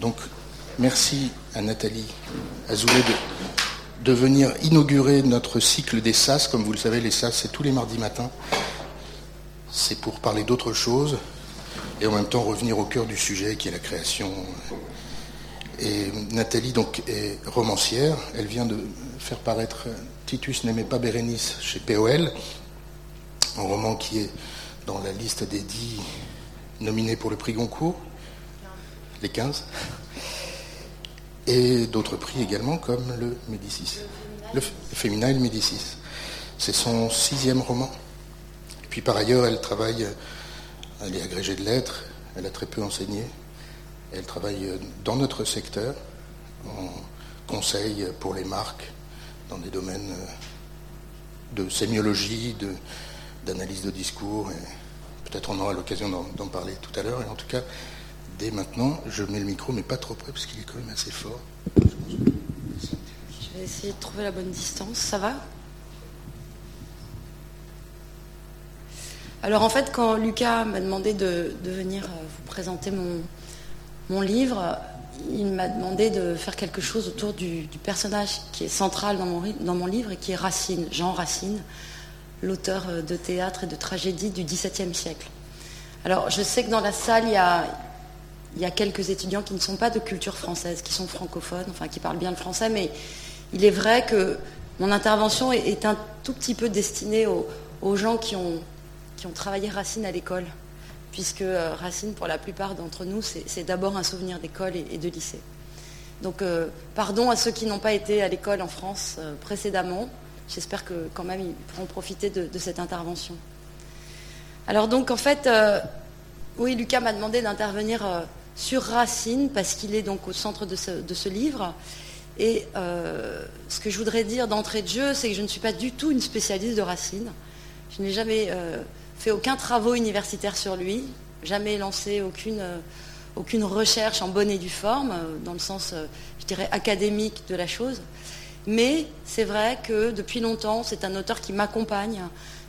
Donc, merci à Nathalie Azoulay de, venir inaugurer notre cycle des SAS. Comme vous le savez, les SAS, c'est tous les mardis matins. C'est pour parler d'autre chose et en même temps revenir au cœur du sujet qui est la création. Et Nathalie donc est romancière. Elle vient de faire paraître Titus n'aimait pas Bérénice chez POL, un roman qui est dans la liste des dix nominés pour le prix Goncourt, les 15, et d'autres prix également comme le Médicis, le, Féminin Médicis. C'est son sixième roman. Puis par ailleurs, elle travaille, elle est agrégée de lettres, elle a très peu enseigné, elle travaille dans notre secteur, en conseil pour les marques, dans des domaines de sémiologie, d'analyse de, discours. Peut-être on aura l'occasion d'en parler tout à l'heure. Et en tout cas, dès maintenant, je mets le micro, mais pas trop près, parce qu'il est quand même assez fort. Je vais essayer de trouver la bonne distance. Ça va? Alors en fait, quand Lucas m'a demandé de, venir euh, vous présenter mon, mon livre, il m'a demandé de faire quelque chose autour du, personnage qui est central dans mon, dans mon, livre et qui est Racine, Jean Racine, l'auteur euh, de théâtre et de tragédie du XVIIe siècle. Alors je sais que dans la salle, il y, a, il y a quelques étudiants qui ne sont pas de culture française, qui sont francophones, enfin qui parlent bien le français, mais il est vrai que mon intervention est, un tout petit peu destinée aux gens qui ont travaillé Racine à l'école, puisque euh, Racine, pour la plupart d'entre nous, c'est d'abord un souvenir d'école et, de lycée. Donc, euh, pardon à ceux qui n'ont pas été à l'école en France euh, précédemment. J'espère que quand même ils pourront profiter de, cette intervention. Alors donc, en fait, oui, Lucas m'a demandé d'intervenir sur Racine, parce qu'il est donc au centre de ce, livre. Et ce que je voudrais dire d'entrée de jeu, c'est que je ne suis pas du tout une spécialiste de Racine. Je n'ai jamais fait aucun travaux universitaire sur lui, jamais lancé aucune, euh, aucune recherche en bonne et due forme, euh, dans le sens, euh, je dirais, académique de la chose. Mais c'est vrai que depuis longtemps, c'est un auteur qui m'accompagne.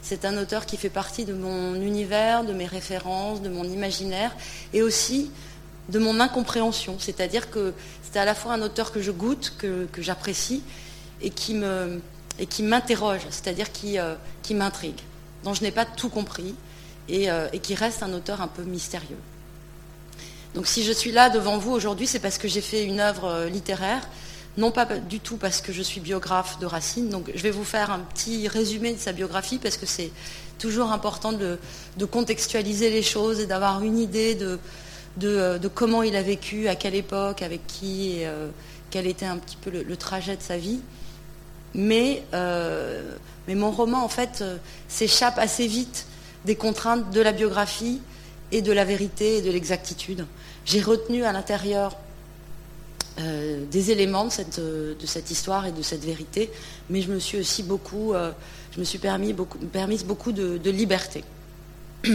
C'est un auteur qui fait partie de mon univers, de mes références, de mon imaginaire et aussi de mon incompréhension. C'est-à-dire que c'est à la fois un auteur que je goûte, que, j'apprécie et qui m'interroge, c'est-à-dire qui, qui m'intrigue dont je n'ai pas tout compris euh, et, qui reste un auteur un peu mystérieux. Donc si je suis là devant vous aujourd'hui, c'est parce que j'ai fait une œuvre euh, littéraire, non pas du tout parce que je suis biographe de Racine. Donc je vais vous faire un petit résumé de sa biographie parce que c'est toujours important de, contextualiser les choses et d'avoir une idée de, de, comment il a vécu, à quelle époque, avec qui, et, euh, quel était un petit peu le trajet de sa vie. Mais mais mon roman, en fait, euh, s'échappe assez vite des contraintes de la biographie et de la vérité et de l'exactitude. J'ai retenu à l'intérieur euh, des éléments de cette, euh, de cette, histoire et de cette vérité, mais je me suis aussi beaucoup, je me suis permis beaucoup, permise beaucoup de, liberté.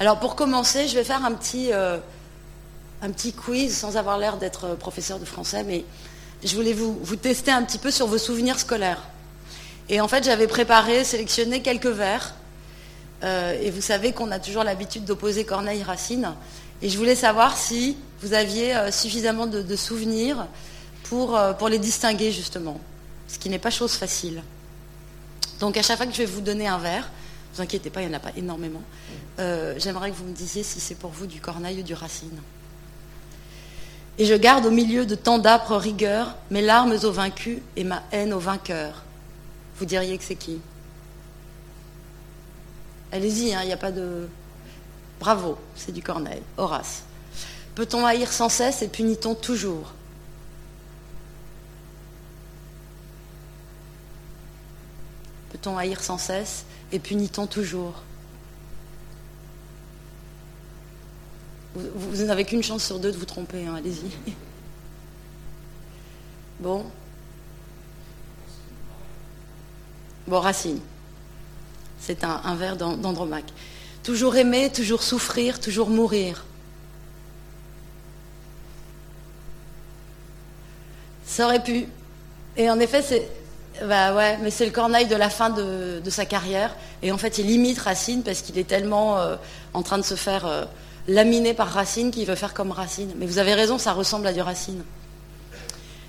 Alors pour commencer, je vais faire un petit, un petit quiz sans avoir l'air d'être professeur de français, mais je voulais vous, tester un petit peu sur vos souvenirs scolaires. Et en fait, j'avais préparé, sélectionné quelques vers. Euh, et vous savez qu'on a toujours l'habitude d'opposer Corneille Racine. Et je voulais savoir si vous aviez euh, suffisamment de, souvenirs pour, euh, pour les distinguer, justement. Ce qui n'est pas chose facile. Donc à chaque fois que je vais vous donner un vers, ne vous inquiétez pas, il n'y en a pas énormément, j'aimerais que vous me disiez si c'est pour vous du Corneille ou du Racine. Et je garde au milieu de tant d'âpres rigueurs mes larmes aux vaincus et ma haine aux vainqueurs. Vous diriez que c'est qui? Allez-y, hein, il n'y a pas de... Bravo, c'est du Corneille. Horace. Peut-on haïr sans cesse et punit-on toujours? Peut-on haïr sans cesse et punit-on toujours? Vous, n'avez qu'une chance sur deux de vous tromper, hein, allez-y. Bon, Bon, Racine. C'est un, vers d'Andromaque. Toujours aimer, toujours souffrir, toujours mourir. Ça aurait pu. Et en effet, c'est. Bah ouais, mais c'est le Corneille de la fin de, sa carrière. Et en fait, il imite Racine parce qu'il est tellement euh, en train de se faire euh, laminé par Racine qui veut faire comme Racine. Mais vous avez raison, ça ressemble à du Racine.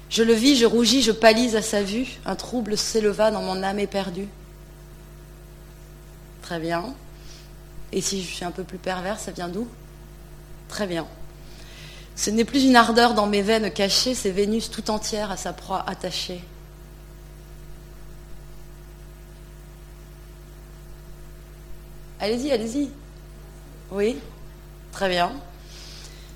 Je le vis, je rougis, je pâlis à sa vue. Un trouble s'éleva dans mon âme éperdue. Très bien. Et si je suis un peu plus pervers, ça vient d'où? Très bien. Ce n'est plus une ardeur dans mes veines cachées, c'est Vénus tout entière à sa proie attachée. Allez-y, allez-y. Oui, très bien.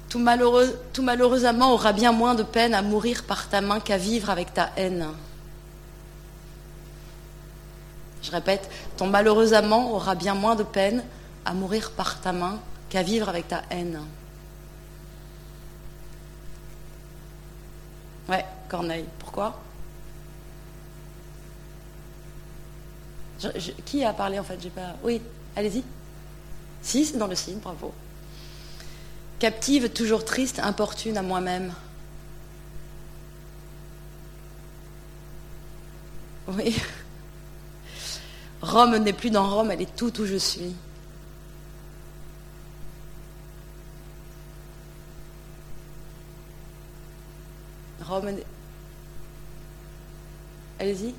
Tout, malheureux, tout malheureusement aura bien moins de peine à mourir par ta main qu'à vivre avec ta haine. Je répète, ton malheureux amant aura bien moins de peine à mourir par ta main qu'à vivre avec ta haine. Ouais, Corneille. Pourquoi? Qui a parlé en fait? J'ai pas. Oui, allez-y. Si, c'est dans le signe, bravo. Captive, toujours triste, importune à moi-même. Oui. Rome n'est plus dans Rome, elle est tout où je suis. Rome. Allez-y.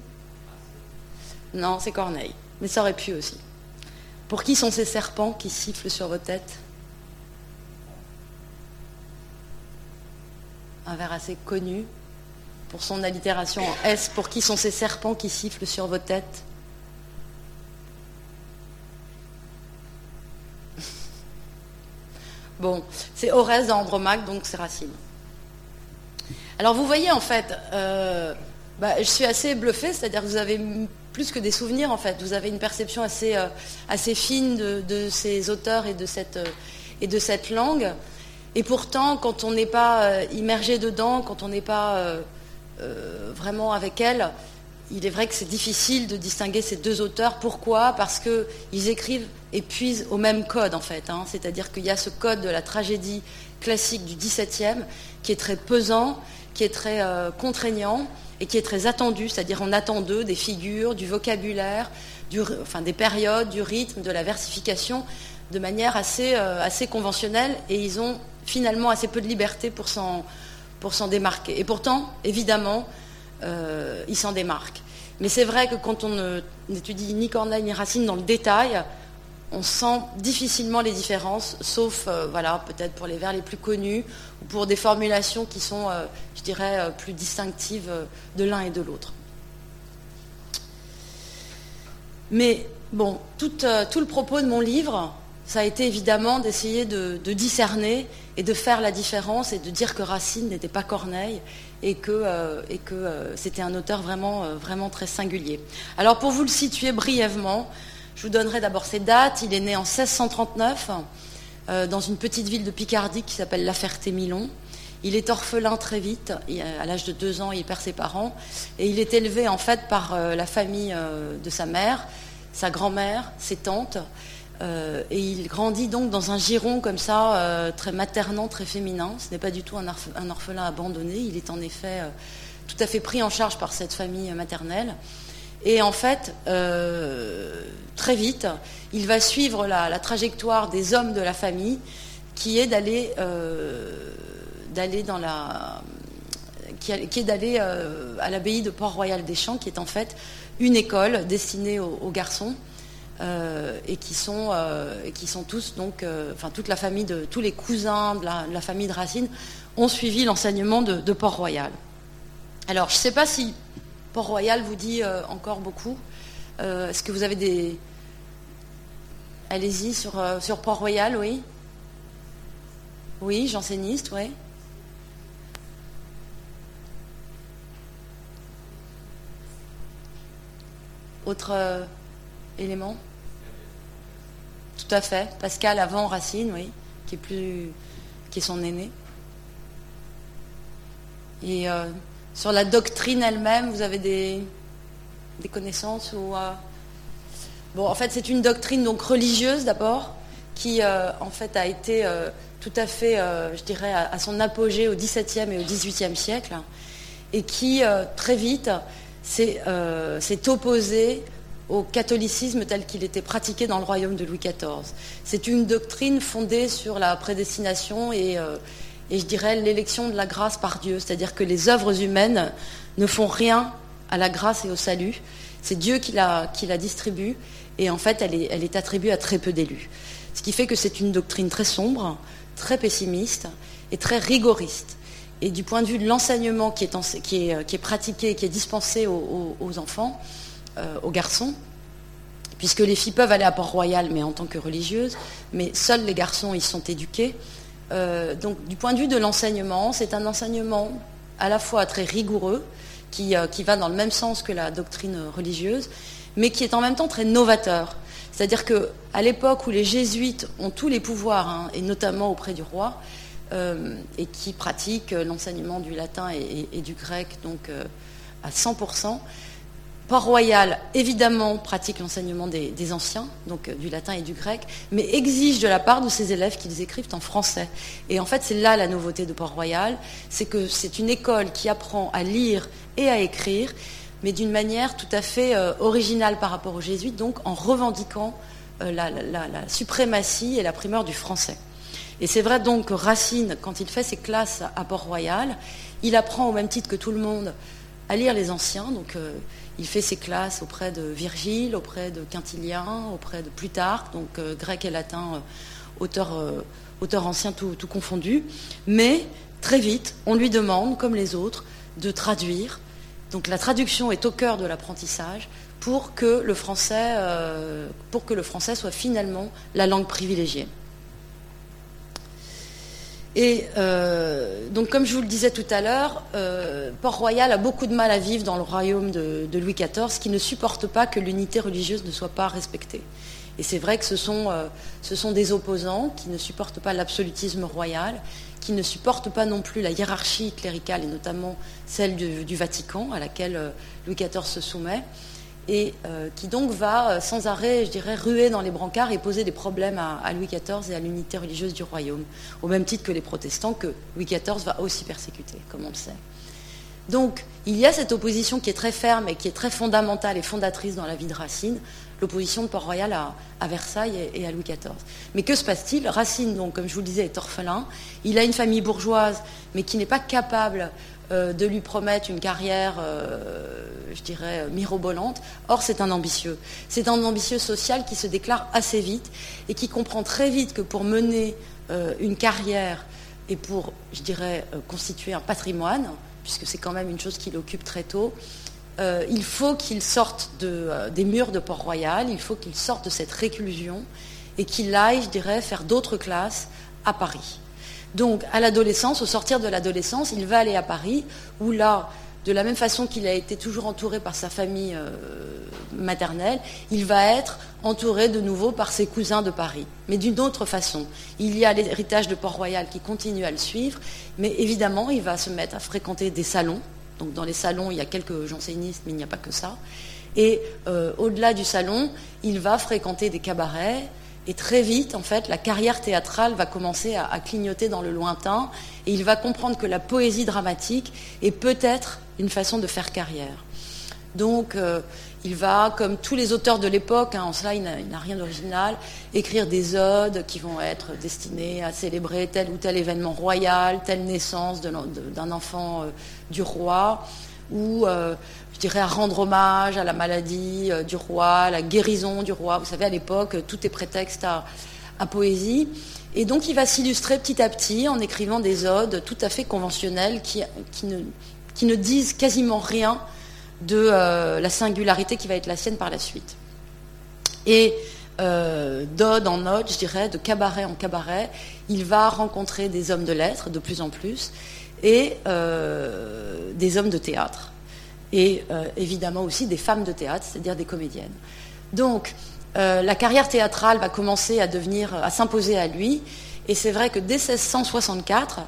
Non, c'est Corneille. Mais ça aurait pu aussi. Pour qui sont ces serpents qui sifflent sur vos têtes? Un vers assez connu pour son allitération en S. Pour qui sont ces serpents qui sifflent sur vos têtes Bon, c'est Oreste d'Andromaque, donc c'est Racine. Alors vous voyez en fait, euh, bah, je suis assez bluffée, c'est-à-dire que vous avez plus que des souvenirs en fait, vous avez une perception assez, euh, fine de, ces auteurs et de, cette, euh, et de cette langue. Et pourtant, quand on n'est pas immergé dedans, quand on n'est pas vraiment avec elle, il est vrai que c'est difficile de distinguer ces deux auteurs. Pourquoi? Parce qu'ils écrivent et puisent au même code, en fait. Hein. C'est-à-dire qu'il y a ce code de la tragédie classique du XVIIe qui est très pesant, qui est très euh, contraignant et qui est très attendu. C'est-à-dire on attend d'eux des figures, du vocabulaire, des périodes, du rythme, de la versification de manière assez, euh, assez conventionnelle. Et ils ont finalement assez peu de liberté pour s'en démarquer. Et pourtant, évidemment, euh, il s'en démarque. Mais c'est vrai que quand on n'étudie ni Corneille ni Racine dans le détail, on sent difficilement les différences, sauf euh, voilà, peut-être pour les vers les plus connus ou pour des formulations qui sont, euh, je dirais, plus distinctives de l'un et de l'autre. Mais bon, tout, le propos de mon livre, ça a été évidemment d'essayer de, discerner et de faire la différence et de dire que Racine n'était pas Corneille et que, euh, euh, c'était un auteur vraiment, euh, vraiment très singulier. Alors pour vous le situer brièvement, je vous donnerai d'abord ses dates. Il est né en 1639 dans une petite ville de Picardie qui s'appelle La Ferté-Milon. Il est orphelin très vite, à l'âge de deux ans, il perd ses parents, et il est élevé en fait par la famille de sa mère, sa grand-mère, ses tantes, euh, et il grandit donc dans un giron comme ça, euh, très maternant, très féminin. Ce n'est pas du tout un, orphelin abandonné. Il est en effet euh, tout à fait pris en charge par cette famille maternelle. Et en fait, très vite, il va suivre la, trajectoire des hommes de la famille, qui est d'aller à l'abbaye de Port-Royal des Champs, qui est en fait une école destinée aux garçons euh, et qui sont, euh, qui sont tous donc, euh, enfin toute la famille de tous les cousins de la, famille de Racine ont suivi l'enseignement de, Port-Royal. Alors je ne sais pas si Port-Royal vous dit encore beaucoup. Est-ce que vous avez des Allez-y sur, sur Port-Royal, oui. Oui, janséniste, oui. Autre élément Tout à fait. Pascal avant Racine, oui, qui est plus, qui est son aîné. Et euh, sur la doctrine elle-même, vous avez des, des connaissances ou euh, Bon, en fait, c'est une doctrine donc religieuse d'abord, qui euh, en fait a été tout à fait, je dirais, à, son apogée au XVIIe et au XVIIIe siècle, et qui très vite s'est opposée au catholicisme tel qu'il était pratiqué dans le royaume de Louis XIV. C'est une doctrine fondée sur la prédestination et, euh, et je dirais l'élection de la grâce par Dieu, c'est-à-dire que les œuvres humaines ne font rien à la grâce et au salut. C'est Dieu qui la, distribue et en fait elle est, attribuée à très peu d'élus. Ce qui fait que c'est une doctrine très sombre, très pessimiste et très rigoriste. Et du point de vue de l'enseignement qui est, est, pratiqué, qui est dispensé aux enfants, euh, aux garçons, puisque les filles peuvent aller à Port-Royal, mais en tant que religieuses, mais seuls les garçons y sont éduqués. Euh, donc du point de vue de l'enseignement, c'est un enseignement à la fois très rigoureux, qui, euh, qui, va dans le même sens que la doctrine religieuse, mais qui est en même temps très novateur. C'est-à-dire qu'à l'époque où les jésuites ont tous les pouvoirs, hein, et notamment auprès du roi, et qui pratiquent l'enseignement du latin et, et, du grec donc à 100%, Port-Royal, évidemment, pratique l'enseignement des, anciens, donc euh, du latin et du grec, mais exige de la part de ses élèves qu'ils écrivent en français. Et en fait, c'est là la nouveauté de Port-Royal, c'est que c'est une école qui apprend à lire et à écrire, mais d'une manière tout à fait euh, originale par rapport aux jésuites, donc en revendiquant euh, la, suprématie et la primeur du français. Et c'est vrai donc que Racine, quand il fait ses classes à Port-Royal, il apprend au même titre que tout le monde à lire les anciens, donc il fait ses classes auprès de Virgile, auprès de Quintilien, auprès de Plutarque, donc euh, grec et latin, euh, auteur, euh, auteur ancien tout, tout, confondu. Mais très vite, on lui demande, comme les autres, de traduire. Donc la traduction est au cœur de l'apprentissage pour que le français, pour que le français soit finalement la langue privilégiée. Et euh, donc, comme je vous le disais tout à l'heure, euh, Port-Royal a beaucoup de mal à vivre dans le royaume de, Louis XIV, qui ne supporte pas que l'unité religieuse ne soit pas respectée. Et c'est vrai que ce sont, euh, ce sont, des opposants qui ne supportent pas l'absolutisme royal, qui ne supportent pas non plus la hiérarchie cléricale, et notamment celle du, Vatican, à laquelle Louis XIV se soumet et euh, qui donc va euh, sans arrêt, je dirais, ruer dans les brancards et poser des problèmes à, Louis XIV et à l'unité religieuse du royaume, au même titre que les protestants, que Louis XIV va aussi persécuter, comme on le sait. Donc, il y a cette opposition qui est très ferme et qui est très fondamentale et fondatrice dans la vie de Racine, l'opposition de Port-Royal à, Versailles et, et, à Louis XIV. Mais que se passe-t-il? Racine, donc, comme je vous le disais, est orphelin. Il a une famille bourgeoise, mais qui n'est pas capable de lui promettre une carrière, euh, je dirais, mirobolante. Or, c'est un ambitieux. C'est un ambitieux social qui se déclare assez vite et qui comprend très vite que pour mener euh, une carrière et pour, je dirais, euh, constituer un patrimoine, puisque c'est quand même une chose qui l'occupe très tôt, euh, il faut qu'il sorte de, euh, des murs de Port-Royal, il faut qu'il sorte de cette réclusion et qu'il aille, je dirais, faire d'autres classes à Paris. Donc, à l'adolescence, au sortir de l'adolescence, il va aller à Paris, où là, de la même façon qu'il a été toujours entouré par sa famille euh, maternelle, il va être entouré de nouveau par ses cousins de Paris, mais d'une autre façon. Il y a l'héritage de Port-Royal qui continue à le suivre, mais évidemment, il va se mettre à fréquenter des salons. Donc, dans les salons, il y a quelques jansénistes, mais il n'y a pas que ça. Et euh, au-delà du salon, il va fréquenter des cabarets, et très vite, en fait, la carrière théâtrale va commencer à, clignoter dans le lointain et il va comprendre que la poésie dramatique est peut-être une façon de faire carrière. Donc, euh, il va, comme tous les auteurs de l'époque, hein, en cela il n'a rien d'original, écrire des odes qui vont être destinées à célébrer tel ou tel événement royal, telle naissance d'un enfant euh, du roi, ou euh, je dirais à rendre hommage à la maladie euh, du roi, à la guérison du roi. Vous savez, à l'époque, tout est prétexte à, poésie. Et donc, il va s'illustrer petit à petit en écrivant des odes tout à fait conventionnelles qui, ne, disent quasiment rien de euh, la singularité qui va être la sienne par la suite. Et euh, d'ode en ode, je dirais, de cabaret en cabaret, il va rencontrer des hommes de lettres de plus en plus et des hommes de théâtre et euh, évidemment aussi des femmes de théâtre, c'est-à-dire des comédiennes. Donc, euh, la carrière théâtrale va commencer à devenir, à s'imposer à lui, et c'est vrai que dès 1664,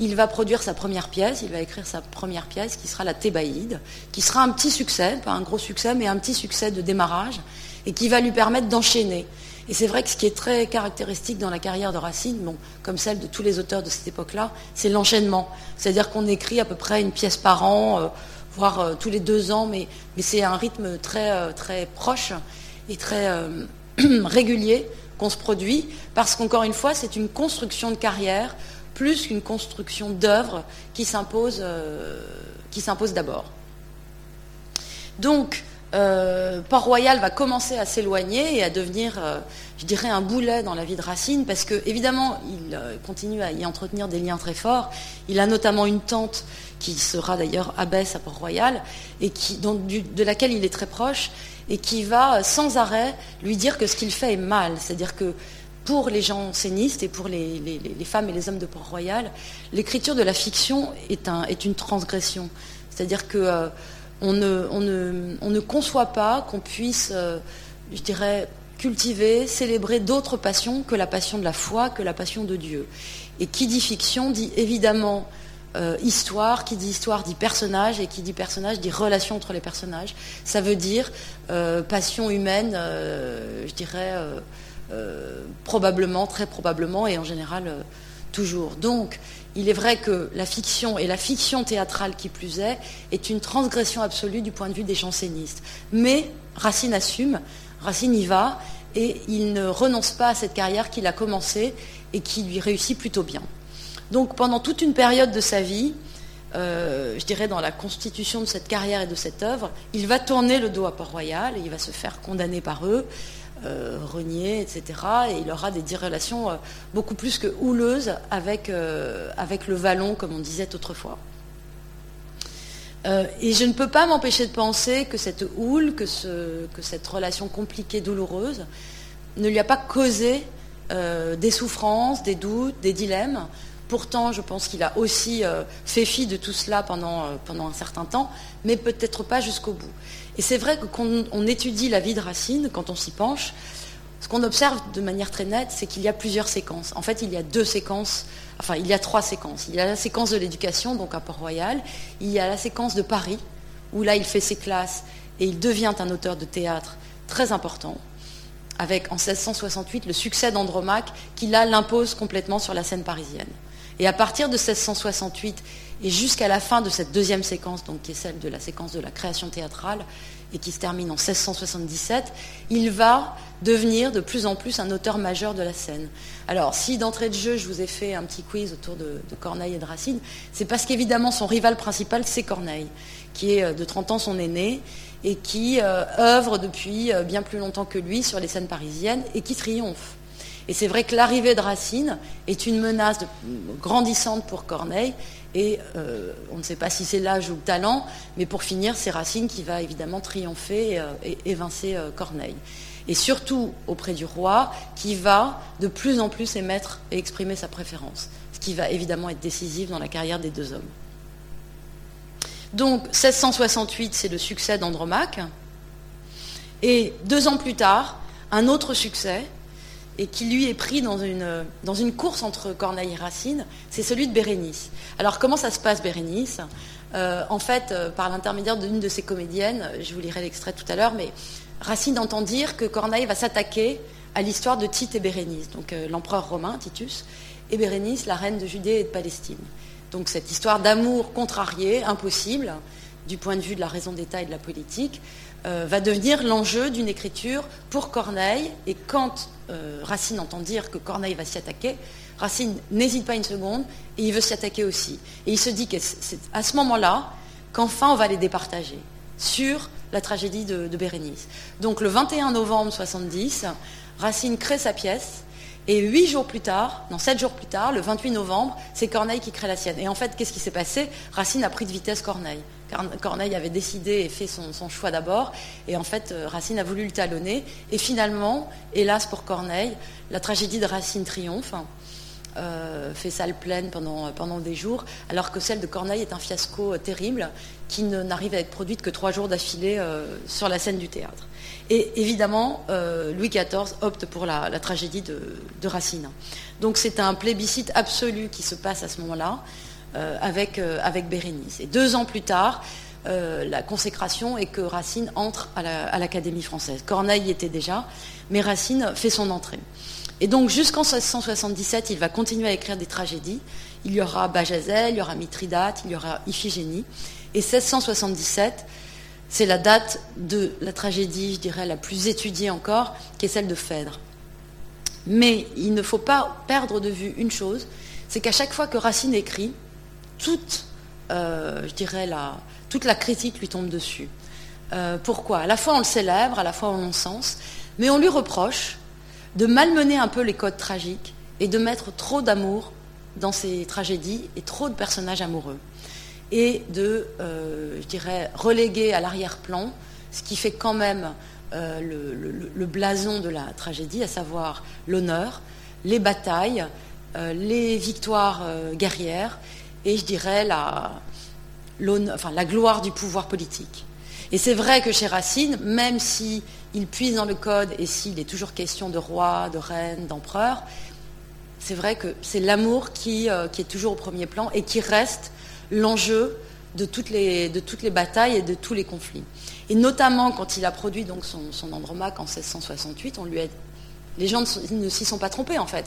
il va produire sa première pièce, il va écrire sa première pièce qui sera la Thébaïde, qui sera un petit succès, pas un gros succès, mais un petit succès de démarrage, et qui va lui permettre d'enchaîner. Et c'est vrai que ce qui est très caractéristique dans la carrière de Racine, bon, comme celle de tous les auteurs de cette époque-là, c'est l'enchaînement. C'est-à-dire qu'on écrit à peu près une pièce par an. Euh, voire tous les deux ans, mais, c'est un rythme très, très proche et très régulier qu'on se produit, parce qu'encore une fois, c'est une construction de carrière plus qu'une construction d'œuvre qui s'impose d'abord. Donc, euh, Port-Royal va commencer à s'éloigner et à devenir, euh, je dirais, un boulet dans la vie de Racine, parce que évidemment, il euh, continue à y entretenir des liens très forts. Il a notamment une tante qui sera d'ailleurs abbesse à Port-Royal et de laquelle il est très proche et qui va sans arrêt lui dire que ce qu'il fait est mal. C'est-à-dire que pour les gens scénistes et pour les, femmes et les hommes de Port-Royal, l'écriture de la fiction est une transgression. C'est-à-dire que on ne, conçoit pas qu'on puisse, euh, je dirais, cultiver, célébrer d'autres passions que la passion de la foi, que la passion de Dieu. Et qui dit fiction dit évidemment euh, histoire, qui dit histoire dit personnage, et qui dit personnage dit relation entre les personnages. Ça veut dire euh, passion humaine, je dirais, probablement, très probablement, et en général, toujours. Donc, il est vrai que la fiction, et la fiction théâtrale qui plus est, est une transgression absolue du point de vue des jansénistes. Mais Racine assume, Racine y va, et il ne renonce pas à cette carrière qu'il a commencée et qui lui réussit plutôt bien. Donc pendant toute une période de sa vie, euh, je dirais dans la constitution de cette carrière et de cette œuvre, il va tourner le dos à Port-Royal et il va se faire condamner par eux. Euh, renier, etc. Et il aura des relations euh, beaucoup plus que houleuses avec, euh, avec le vallon, comme on disait autrefois. et je ne peux pas m'empêcher de penser que cette houle, que, ce, que, cette relation compliquée, douloureuse, ne lui a pas causé des souffrances, des doutes, des dilemmes. Pourtant, je pense qu'il a aussi fait fi de tout cela pendant, pendant un certain temps, mais peut-être pas jusqu'au bout. Et c'est vrai que quand on étudie la vie de Racine, quand on s'y penche, ce qu'on observe de manière très nette, c'est qu'il y a plusieurs séquences. En fait, il y a deux séquences, enfin, il y a trois séquences. Il y a la séquence de l'éducation, donc à Port-Royal. Il y a la séquence de Paris, où là, il fait ses classes et il devient un auteur de théâtre très important, avec en 1668 le succès d'Andromaque, qui là l'impose complètement sur la scène parisienne. Et à partir de 1668 et jusqu'à la fin de cette deuxième séquence, donc, qui est celle de la séquence de la création théâtrale, et qui se termine en 1677, il va devenir de plus en plus un auteur majeur de la scène. Alors, si d'entrée de jeu, je vous ai fait un petit quiz autour de, Corneille et de Racine, c'est parce qu'évidemment, son rival principal, c'est Corneille, qui est euh, de 30 ans son aîné, et qui euh, œuvre depuis euh, bien plus longtemps que lui sur les scènes parisiennes, et qui triomphe. Et c'est vrai que l'arrivée de Racine est une menace grandissante pour Corneille, et euh, on ne sait pas si c'est l'âge ou le talent, mais pour finir, c'est Racine qui va évidemment triompher et, euh, évincer euh, Corneille. Et surtout auprès du roi, qui va de plus en plus émettre et exprimer sa préférence, ce qui va évidemment être décisif dans la carrière des deux hommes. Donc 1668, c'est le succès d'Andromaque. Et deux ans plus tard, un autre succès, et qui lui est pris dans une, course entre Corneille et Racine, c'est celui de Bérénice. Alors comment ça se passe Bérénice? Euh, En fait, euh, par l'intermédiaire d'une de ses comédiennes, je vous lirai l'extrait tout à l'heure, mais Racine entend dire que Corneille va s'attaquer à l'histoire de Tite et Bérénice, donc euh, l'empereur romain Titus, et Bérénice, la reine de Judée et de Palestine. Donc cette histoire d'amour contrarié, impossible, du point de vue de la raison d'État et de la politique, va devenir l'enjeu d'une écriture pour Corneille. Et quand euh, Racine entend dire que Corneille va s'y attaquer, Racine n'hésite pas une seconde et il veut s'y attaquer aussi. Et il se dit que c'est à ce moment-là qu'enfin on va les départager sur la tragédie de, Bérénice. Donc le 21 novembre 70, Racine crée sa pièce et huit jours plus tard, non sept jours plus tard, le 28 novembre, c'est Corneille qui crée la sienne. Et en fait, qu'est-ce qui s'est passé? Racine a pris de vitesse Corneille. Corneille avait décidé et fait son, choix d'abord, et en fait, euh, Racine a voulu le talonner. Et finalement, hélas pour Corneille, la tragédie de Racine triomphe. Euh, fait salle pleine pendant, pendant des jours, alors que celle de Corneille est un fiasco euh, terrible qui n'arrive à être produite que trois jours d'affilée sur la scène du théâtre. Et évidemment, Louis XIV opte pour la, tragédie de, de, Racine. Donc c'est un plébiscite absolu qui se passe à ce moment-là. Euh, avec, euh, avec Bérénice. Et deux ans plus tard, euh, la consécration est que Racine entre à l'Académie française. Corneille y était déjà, mais Racine fait son entrée. Et donc jusqu'en 1677, il va continuer à écrire des tragédies. Il y aura Bajazet, il y aura Mithridate, il y aura Iphigénie. Et 1677, c'est la date de la tragédie, je dirais, la plus étudiée encore, qui est celle de Phèdre. Mais il ne faut pas perdre de vue une chose, c'est qu'à chaque fois que Racine écrit, toute, euh, toute la critique lui tombe dessus. Euh, pourquoi? À la fois on le célèbre, à la fois on l'encense, mais on lui reproche de malmener un peu les codes tragiques et de mettre trop d'amour dans ses tragédies et trop de personnages amoureux. Et de, euh, reléguer à l'arrière-plan ce qui fait quand même le, blason de la tragédie, à savoir l'honneur, les batailles, les victoires guerrières et, je dirais, la, gloire du pouvoir politique. Et c'est vrai que chez Racine, même s'il puise dans le code et s'il est toujours question de roi, de reine, d'empereur, c'est vrai que c'est l'amour qui, euh, est toujours au premier plan et qui reste l'enjeu de toutes, les, batailles et de tous les conflits. Et notamment quand il a produit donc son, son Andromaque en 1668, on lui a, les gens ne s'y sont pas trompés en fait.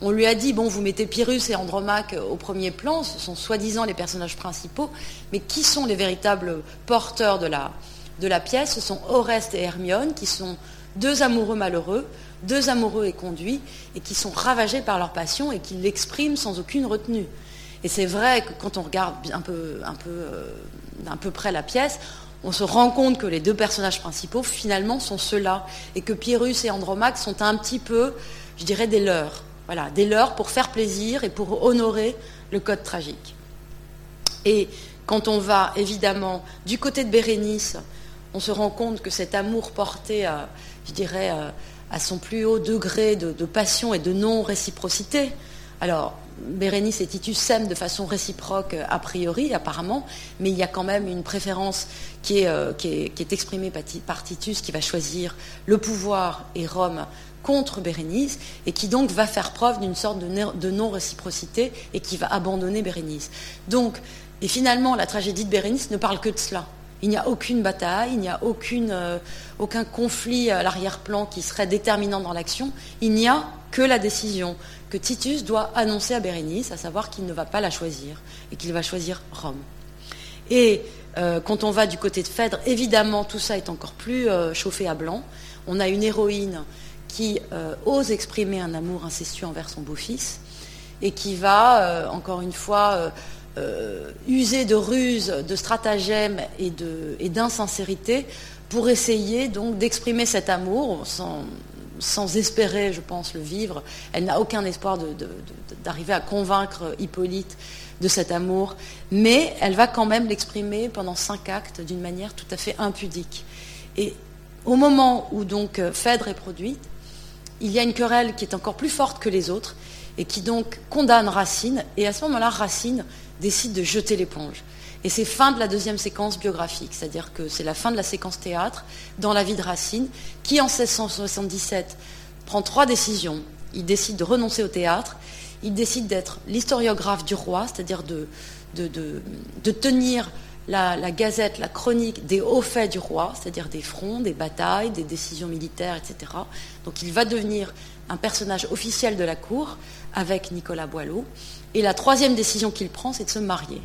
On lui a dit, bon, vous mettez Pyrrhus et Andromaque au premier plan, ce sont soi-disant les personnages principaux, mais qui sont les véritables porteurs de la, pièce? Ce sont Oreste et Hermione, qui sont deux amoureux malheureux, deux amoureux éconduits, et qui sont ravagés par leur passion et qui l'expriment sans aucune retenue. Et c'est vrai que quand on regarde un peu, euh, peu près la pièce, on se rend compte que les deux personnages principaux, finalement, sont ceux-là, et que Pyrrhus et Andromaque sont un petit peu, je dirais, des leurs. Voilà, des leurs pour faire plaisir et pour honorer le code tragique. Et quand on va évidemment du côté de Bérénice, on se rend compte que cet amour porté, à, je dirais, à son plus haut degré de, passion et de non-réciprocité. Alors, Bérénice et Titus s'aiment de façon réciproque a priori, apparemment, mais il y a quand même une préférence qui euh, qui est exprimée par Titus, qui va choisir le pouvoir et Rome contre Bérénice et qui donc va faire preuve d'une sorte de non-réciprocité et qui va abandonner Bérénice. Donc, et finalement, la tragédie de Bérénice ne parle que de cela. Il n'y a aucune bataille, il n'y a euh, aucun conflit à l'arrière-plan qui serait déterminant dans l'action. Il n'y a que la décision que Titus doit annoncer à Bérénice, à savoir qu'il ne va pas la choisir et qu'il va choisir Rome. Et euh, quand on va du côté de Phèdre, évidemment, tout ça est encore plus euh, chauffé à blanc. On a une héroïne qui euh, ose exprimer un amour incestueux envers son beau-fils et qui va, euh, encore une fois, euh, user de ruses, de stratagèmes et d'insincérité pour essayer donc d'exprimer cet amour sans, espérer, je pense, le vivre. Elle n'a aucun espoir d'arriver à convaincre Hippolyte de cet amour, mais elle va quand même l'exprimer pendant cinq actes d'une manière tout à fait impudique. Et au moment où donc Phèdre est produite, il y a une querelle qui est encore plus forte que les autres et qui donc condamne Racine. Et à ce moment-là, Racine décide de jeter l'éponge. Et c'est fin de la deuxième séquence biographique, c'est-à-dire que c'est la fin de la séquence théâtre dans la vie de Racine, qui en 1677 prend trois décisions. Il décide de renoncer au théâtre, il décide d'être l'historiographe du roi, c'est-à-dire de, de tenir la, gazette, la chronique des hauts faits du roi, c'est-à-dire des fronts, des batailles, des décisions militaires, etc. Donc il va devenir un personnage officiel de la cour avec Nicolas Boileau. Et la troisième décision qu'il prend, c'est de se marier.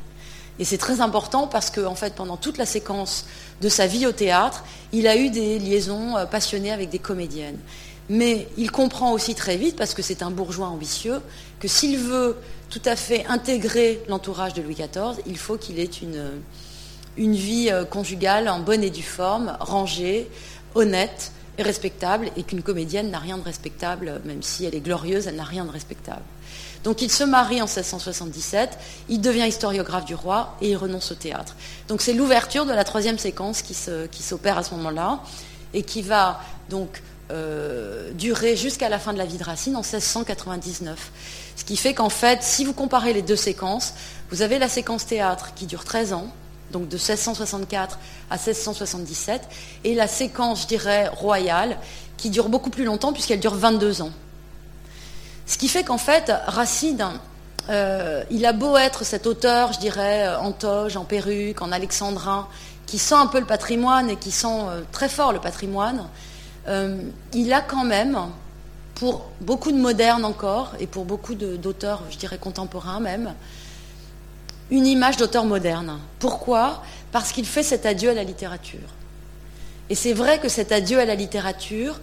Et c'est très important parce que, en fait, pendant toute la séquence de sa vie au théâtre, il a eu des liaisons euh, passionnées avec des comédiennes. Mais il comprend aussi très vite, parce que c'est un bourgeois ambitieux, que s'il veut tout à fait intégrer l'entourage de Louis XIV, il faut qu'il ait une, une vie euh, conjugale en bonne et due forme, rangée, honnête et respectable, et qu'une comédienne n'a rien de respectable, même si elle est glorieuse, elle n'a rien de respectable. Donc il se marie en 1677, il devient historiographe du roi et il renonce au théâtre. Donc c'est l'ouverture de la troisième séquence qui s'opère à ce moment-là et qui va donc euh, durer jusqu'à la fin de la vie de Racine en 1699. Ce qui fait qu'en fait, si vous comparez les deux séquences, vous avez la séquence théâtre qui dure 13 ans, donc de 1664 à 1677, et la séquence, je dirais, royale, qui dure beaucoup plus longtemps puisqu'elle dure 22 ans. Ce qui fait qu'en fait, Racine, euh, il a beau être cet auteur, je dirais, en toge, en perruque, en alexandrin, qui sent un peu le patrimoine et qui sent euh, très fort le patrimoine, euh, il a quand même pour beaucoup de modernes encore, et pour beaucoup d'auteurs, je dirais contemporains même, une image d'auteur moderne. Pourquoi? Parce qu'il fait cet adieu à la littérature. Et c'est vrai que cet adieu à la littérature,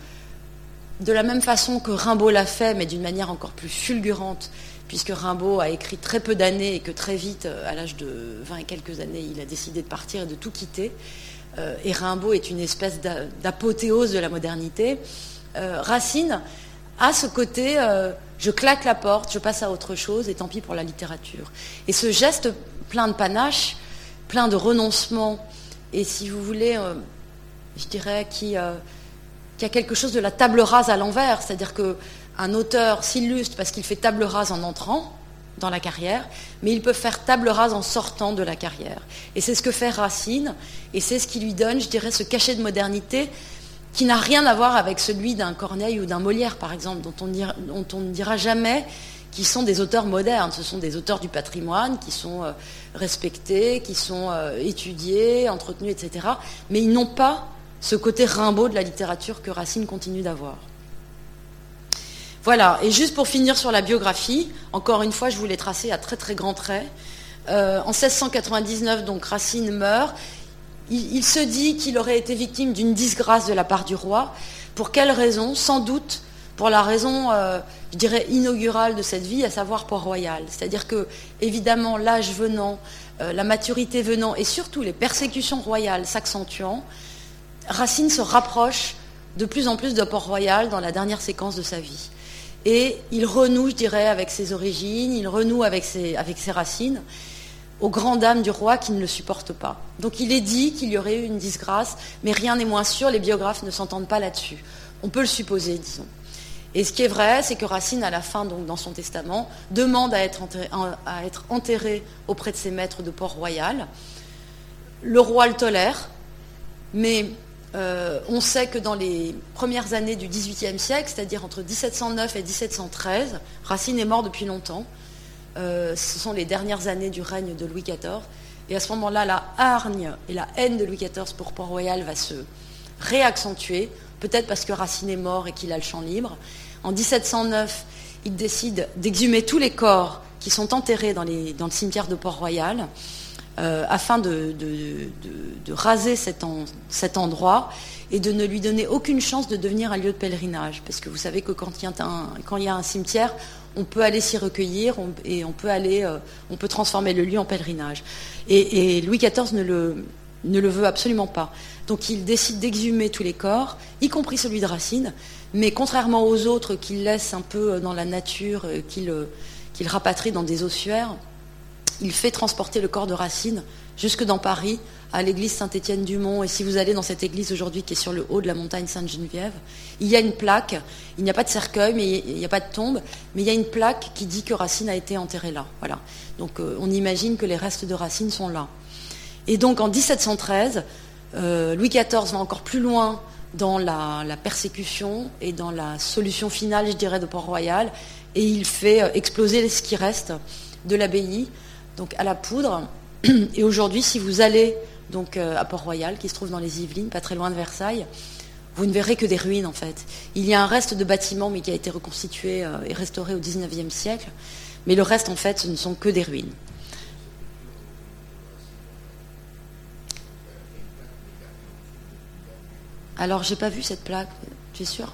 de la même façon que Rimbaud l'a fait, mais d'une manière encore plus fulgurante, puisque Rimbaud a écrit très peu d'années et que très vite, à l'âge de 20 et quelques années, il a décidé de partir et de tout quitter. Euh, et Rimbaud est une espèce d'apothéose de la modernité. Euh, Racine a ce côté euh, je claque la porte, je passe à autre chose et tant pis pour la littérature. Et ce geste plein de panache, plein de renoncement, et si vous voulez, je dirais, qui, qui, a quelque chose de la table rase à l'envers, c'est-à-dire qu'un auteur s'illustre parce qu'il fait table rase en entrant, dans la carrière, mais il peut faire table rase en sortant de la carrière. Et c'est ce que fait Racine, et c'est ce qui lui donne, je dirais, ce cachet de modernité qui n'a rien à voir avec celui d'un Corneille ou d'un Molière, par exemple, dont on, ne dira jamais qu'ils sont des auteurs modernes. Ce sont des auteurs du patrimoine qui sont euh, respectés, qui sont euh, étudiés, entretenus, etc. Mais ils n'ont pas ce côté Rimbaud de la littérature que Racine continue d'avoir. Voilà, et juste pour finir sur la biographie, encore une fois, je voulais tracer à très très grands traits. Euh, en 1699, donc Racine meurt. Il, se dit qu'il aurait été victime d'une disgrâce de la part du roi. Pour quelle raison Sans doute pour la raison, euh, je dirais, inaugurale de cette vie, à savoir Port-Royal. C'est-à-dire que, évidemment, l'âge venant, euh, la maturité venant, et surtout les persécutions royales s'accentuant, Racine se rapproche de plus en plus de Port-Royal dans la dernière séquence de sa vie. Et il renoue, je dirais, avec ses origines, il renoue avec ses, avec ses racines, aux grandes dames du roi qui ne le supportent pas. Donc il est dit qu'il y aurait eu une disgrâce, mais rien n'est moins sûr, les biographes ne s'entendent pas là-dessus. On peut le supposer, disons. Et ce qui est vrai, c'est que Racine, à la fin, dans son testament, demande à être, enterré, à être enterré auprès de ses maîtres de Port-Royal. Le roi le tolère, mais euh, on sait que dans les premières années du XVIIIe siècle, c'est-à-dire entre 1709 et 1713, Racine est mort depuis longtemps. Euh, ce sont les dernières années du règne de Louis XIV. Et à ce moment-là, la hargne et la haine de Louis XIV pour Port-Royal va se réaccentuer, peut-être parce que Racine est mort et qu'il a le champ libre. En 1709, il décide d'exhumer tous les corps qui sont enterrés dans, le cimetière de Port-Royal. Euh, afin de, raser cet, endroit et de ne lui donner aucune chance de devenir un lieu de pèlerinage. Parce que vous savez que quand il y a un, cimetière, on peut aller s'y recueillir et on peut, aller, euh, on peut transformer le lieu en pèlerinage. Et, Louis XIV ne le, veut absolument pas. Donc il décide d'exhumer tous les corps, y compris celui de Racine, mais contrairement aux autres qu'il laisse un peu dans la nature, euh, qu'il rapatrie dans des ossuaires, il fait transporter le corps de Racine jusque dans Paris, à l'église Saint-Étienne-du-Mont. Et si vous allez dans cette église aujourd'hui qui est sur le haut de la montagne Sainte-Geneviève, il y a une plaque. Il n'y a pas de cercueil, mais il n'y a pas de tombe, mais il y a une plaque qui dit que Racine a été enterré là. Voilà. Donc euh, on imagine que les restes de Racine sont là. Et donc en 1713, euh, Louis XIV va encore plus loin dans la, persécution et dans la solution finale, je dirais, de Port-Royal, et il fait euh, exploser ce qui reste de l'abbaye donc à la poudre. Et aujourd'hui, si vous allez donc euh, à Port-Royal, qui se trouve dans les Yvelines, pas très loin de Versailles, vous ne verrez que des ruines en fait. Il y a un reste de bâtiment, mais qui a été reconstitué euh, et restauré au XIXe siècle. Mais le reste, en fait, ce ne sont que des ruines. Alors, j'ai pas vu cette plaque, tu es sûr?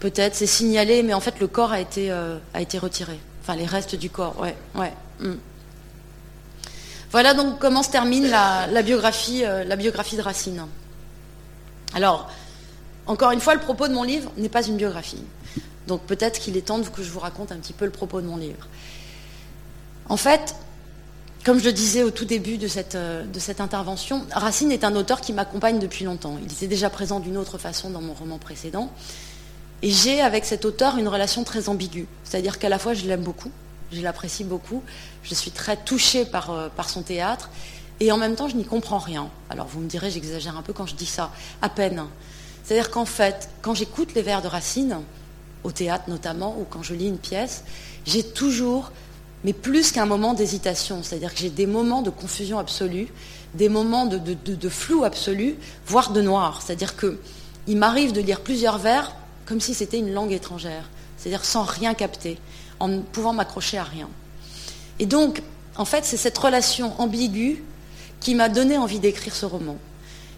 Peut-être, c'est signalé, mais en fait, le corps a été, euh, a été retiré. Enfin, les restes du corps, ouais. ouais. Hmm. Voilà donc comment se termine la, biographie, euh, la biographie de Racine. Alors, encore une fois, le propos de mon livre n'est pas une biographie. Donc peut-être qu'il est temps que je vous raconte un petit peu le propos de mon livre. En fait, comme je le disais au tout début de cette, euh, de cette intervention, Racine est un auteur qui m'accompagne depuis longtemps. Il était déjà présent d'une autre façon dans mon roman précédent. Et j'ai avec cet auteur une relation très ambiguë. C'est-à-dire qu'à la fois je l'aime beaucoup, je l'apprécie beaucoup, je suis très touchée par, euh, par son théâtre, et en même temps je n'y comprends rien. Alors vous me direz, j'exagère un peu quand je dis ça, à peine. C'est-à-dire qu'en fait, quand j'écoute les vers de Racine, au théâtre notamment, ou quand je lis une pièce, j'ai toujours mais plus qu'un moment d'hésitation. C'est-à-dire que j'ai des moments de confusion absolue, des moments de, flou absolu, voire de noir. C'est-à-dire qu'il m'arrive de lire plusieurs vers comme si c'était une langue étrangère, c'est-à-dire sans rien capter, en ne pouvant m'accrocher à rien. Et donc, en fait, c'est cette relation ambiguë qui m'a donné envie d'écrire ce roman.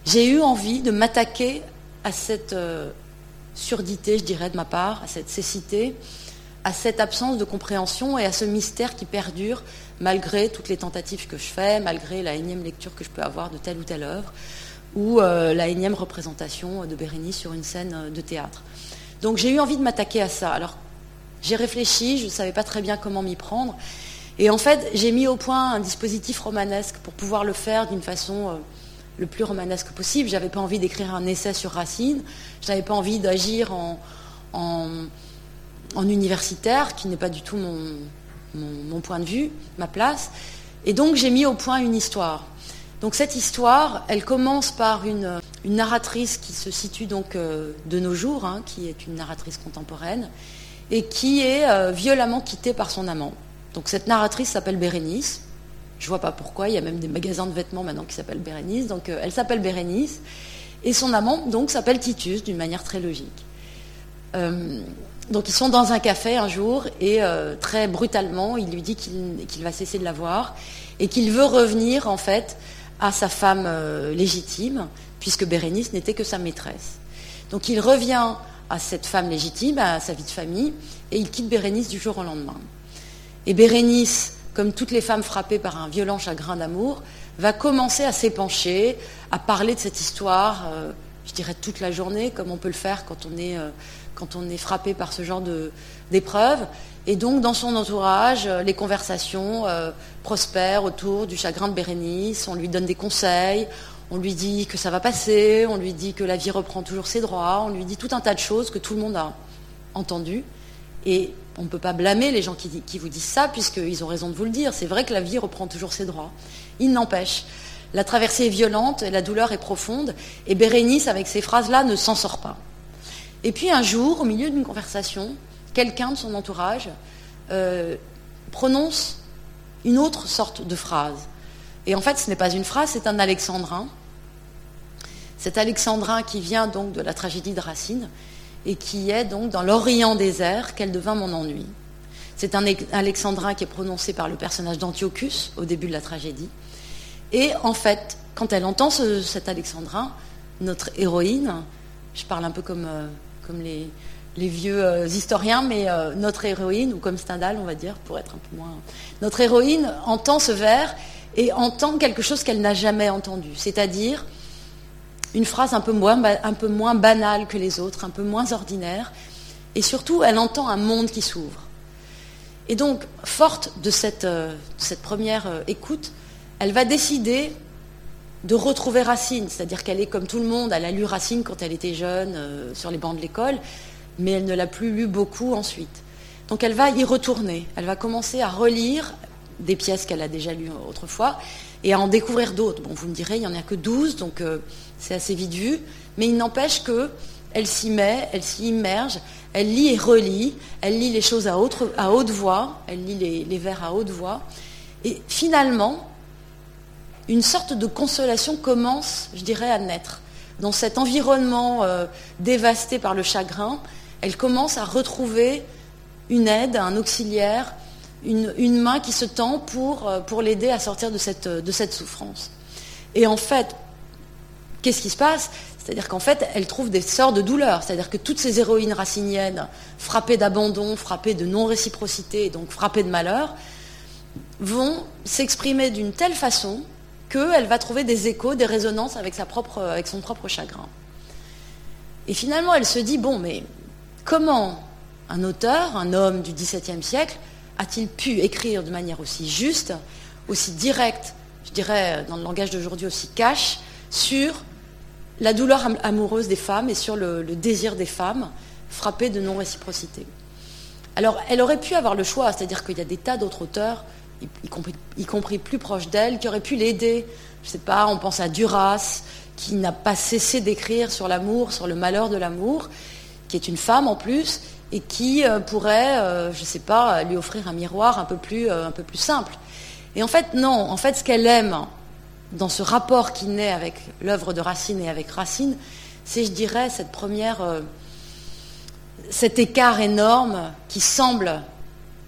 J'ai eu envie de m'attaquer à cette euh, surdité, je dirais, de ma part, à cette cécité, à cette absence de compréhension et à ce mystère qui perdure malgré toutes les tentatives que je fais, malgré la énième lecture que je peux avoir de telle ou telle œuvre, ou euh, la énième représentation de Bérénice sur une scène euh, de théâtre. Donc j'ai eu envie de m'attaquer à ça. Alors j'ai réfléchi, je ne savais pas très bien comment m'y prendre. Et en fait, j'ai mis au point un dispositif romanesque pour pouvoir le faire d'une façon euh, le plus romanesque possible. Je n'avais pas envie d'écrire un essai sur Racine, je n'avais pas envie d'agir en en universitaire, qui n'est pas du tout mon, point de vue, ma place. Et donc j'ai mis au point une histoire. Donc cette histoire, elle commence par une, narratrice qui se situe donc euh, de nos jours, hein, qui est une narratrice contemporaine, et qui est euh, violemment quittée par son amant. Donc cette narratrice s'appelle Bérénice. Je ne vois pas pourquoi, il y a même des magasins de vêtements maintenant qui s'appellent Bérénice. Donc euh, elle s'appelle Bérénice. Et son amant donc s'appelle Titus d'une manière très logique. Donc ils sont dans un café un jour et très brutalement, il lui dit qu'il va cesser de la voir et qu'il veut revenir en fait à sa femme euh, légitime, puisque Bérénice n'était que sa maîtresse. Donc il revient à cette femme légitime, à sa vie de famille, et il quitte Bérénice du jour au lendemain. Et Bérénice, comme toutes les femmes frappées par un violent chagrin d'amour, va commencer à s'épancher, à parler de cette histoire, euh, je dirais toute la journée, comme on peut le faire quand on est quand on est frappé par ce genre d'épreuves. Et donc, dans son entourage, euh, les conversations euh, prospèrent autour du chagrin de Bérénice. On lui donne des conseils, on lui dit que ça va passer, on lui dit que la vie reprend toujours ses droits, on lui dit tout un tas de choses que tout le monde a entendues. Et on ne peut pas blâmer les gens qui, qui vous disent ça, puisqu'ils ont raison de vous le dire. C'est vrai que la vie reprend toujours ses droits. Il n'empêche. La traversée est violente, la douleur est profonde, et Bérénice, avec ces phrases-là, ne s'en sort pas. Et puis un jour, au milieu d'une conversation, quelqu'un de son entourage euh, prononce une autre sorte de phrase. Et en fait, ce n'est pas une phrase, c'est un alexandrin. Cet alexandrin qui vient donc de la tragédie de Racine et qui est donc dans l'Orient désert qu'elle devint mon ennui. C'est un alexandrin qui est prononcé par le personnage d'Antiochus au début de la tragédie. Et en fait, quand elle entend cet alexandrin, notre héroïne, je parle un peu comme euh, comme les, vieux euh, historiens, mais euh, notre héroïne, ou comme Stendhal, on va dire, pour être un peu moins. Notre héroïne entend ce vers et entend quelque chose qu'elle n'a jamais entendu, c'est-à-dire une phrase un peu, moins, banale que les autres, un peu moins ordinaire, et surtout, elle entend un monde qui s'ouvre. Et donc, forte de cette, euh, première écoute, elle va décider de retrouver Racine, c'est-à-dire qu'elle est comme tout le monde, elle a lu Racine quand elle était jeune sur les bancs de l'école, mais elle ne l'a plus lu beaucoup ensuite. Donc elle va y retourner, elle va commencer à relire des pièces qu'elle a déjà lues autrefois et à en découvrir d'autres. Bon, vous me direz, il n'y en a que 12, donc euh, c'est assez vite vu, mais il n'empêche qu'elle s'y met, elle s'y immerge, elle lit et relit, elle lit les choses à, haute voix, elle lit les, les vers à haute voix, et finalement, une sorte de consolation commence, je dirais, à naître. Dans cet environnement euh, dévasté par le chagrin, elle commence à retrouver une aide, un auxiliaire, une, main qui se tend pour, euh, pour l'aider à sortir de cette, de cette souffrance. Et en fait, qu'est-ce qui se passe? C'est-à-dire qu'en fait, elle trouve des sorts de douleur. C'est-à-dire que toutes ces héroïnes raciniennes, frappées d'abandon, frappées de non-réciprocité, donc frappées de malheur, vont s'exprimer d'une telle façon qu'elle va trouver des échos, des résonances avec, sa propre, avec son propre chagrin. Et finalement, elle se dit, bon, mais comment un auteur, un homme du XVIIe siècle, a-t-il pu écrire de manière aussi juste, aussi directe, je dirais dans le langage d'aujourd'hui aussi cash, sur la douleur amoureuse des femmes et sur le, désir des femmes frappées de non-réciprocité? Alors, elle aurait pu avoir le choix, c'est-à-dire qu'il y a des tas d'autres auteurs y compris, plus proche d'elle, qui aurait pu l'aider. Je ne sais pas, on pense à Duras, qui n'a pas cessé d'écrire sur l'amour, sur le malheur de l'amour, qui est une femme en plus, et qui euh, pourrait, euh, je ne sais pas, lui offrir un miroir un peu plus, un peu plus simple. Et en fait, non. En fait, ce qu'elle aime dans ce rapport qui naît avec l'œuvre de Racine et avec Racine, c'est, je dirais, cette première, cet écart énorme qui semble,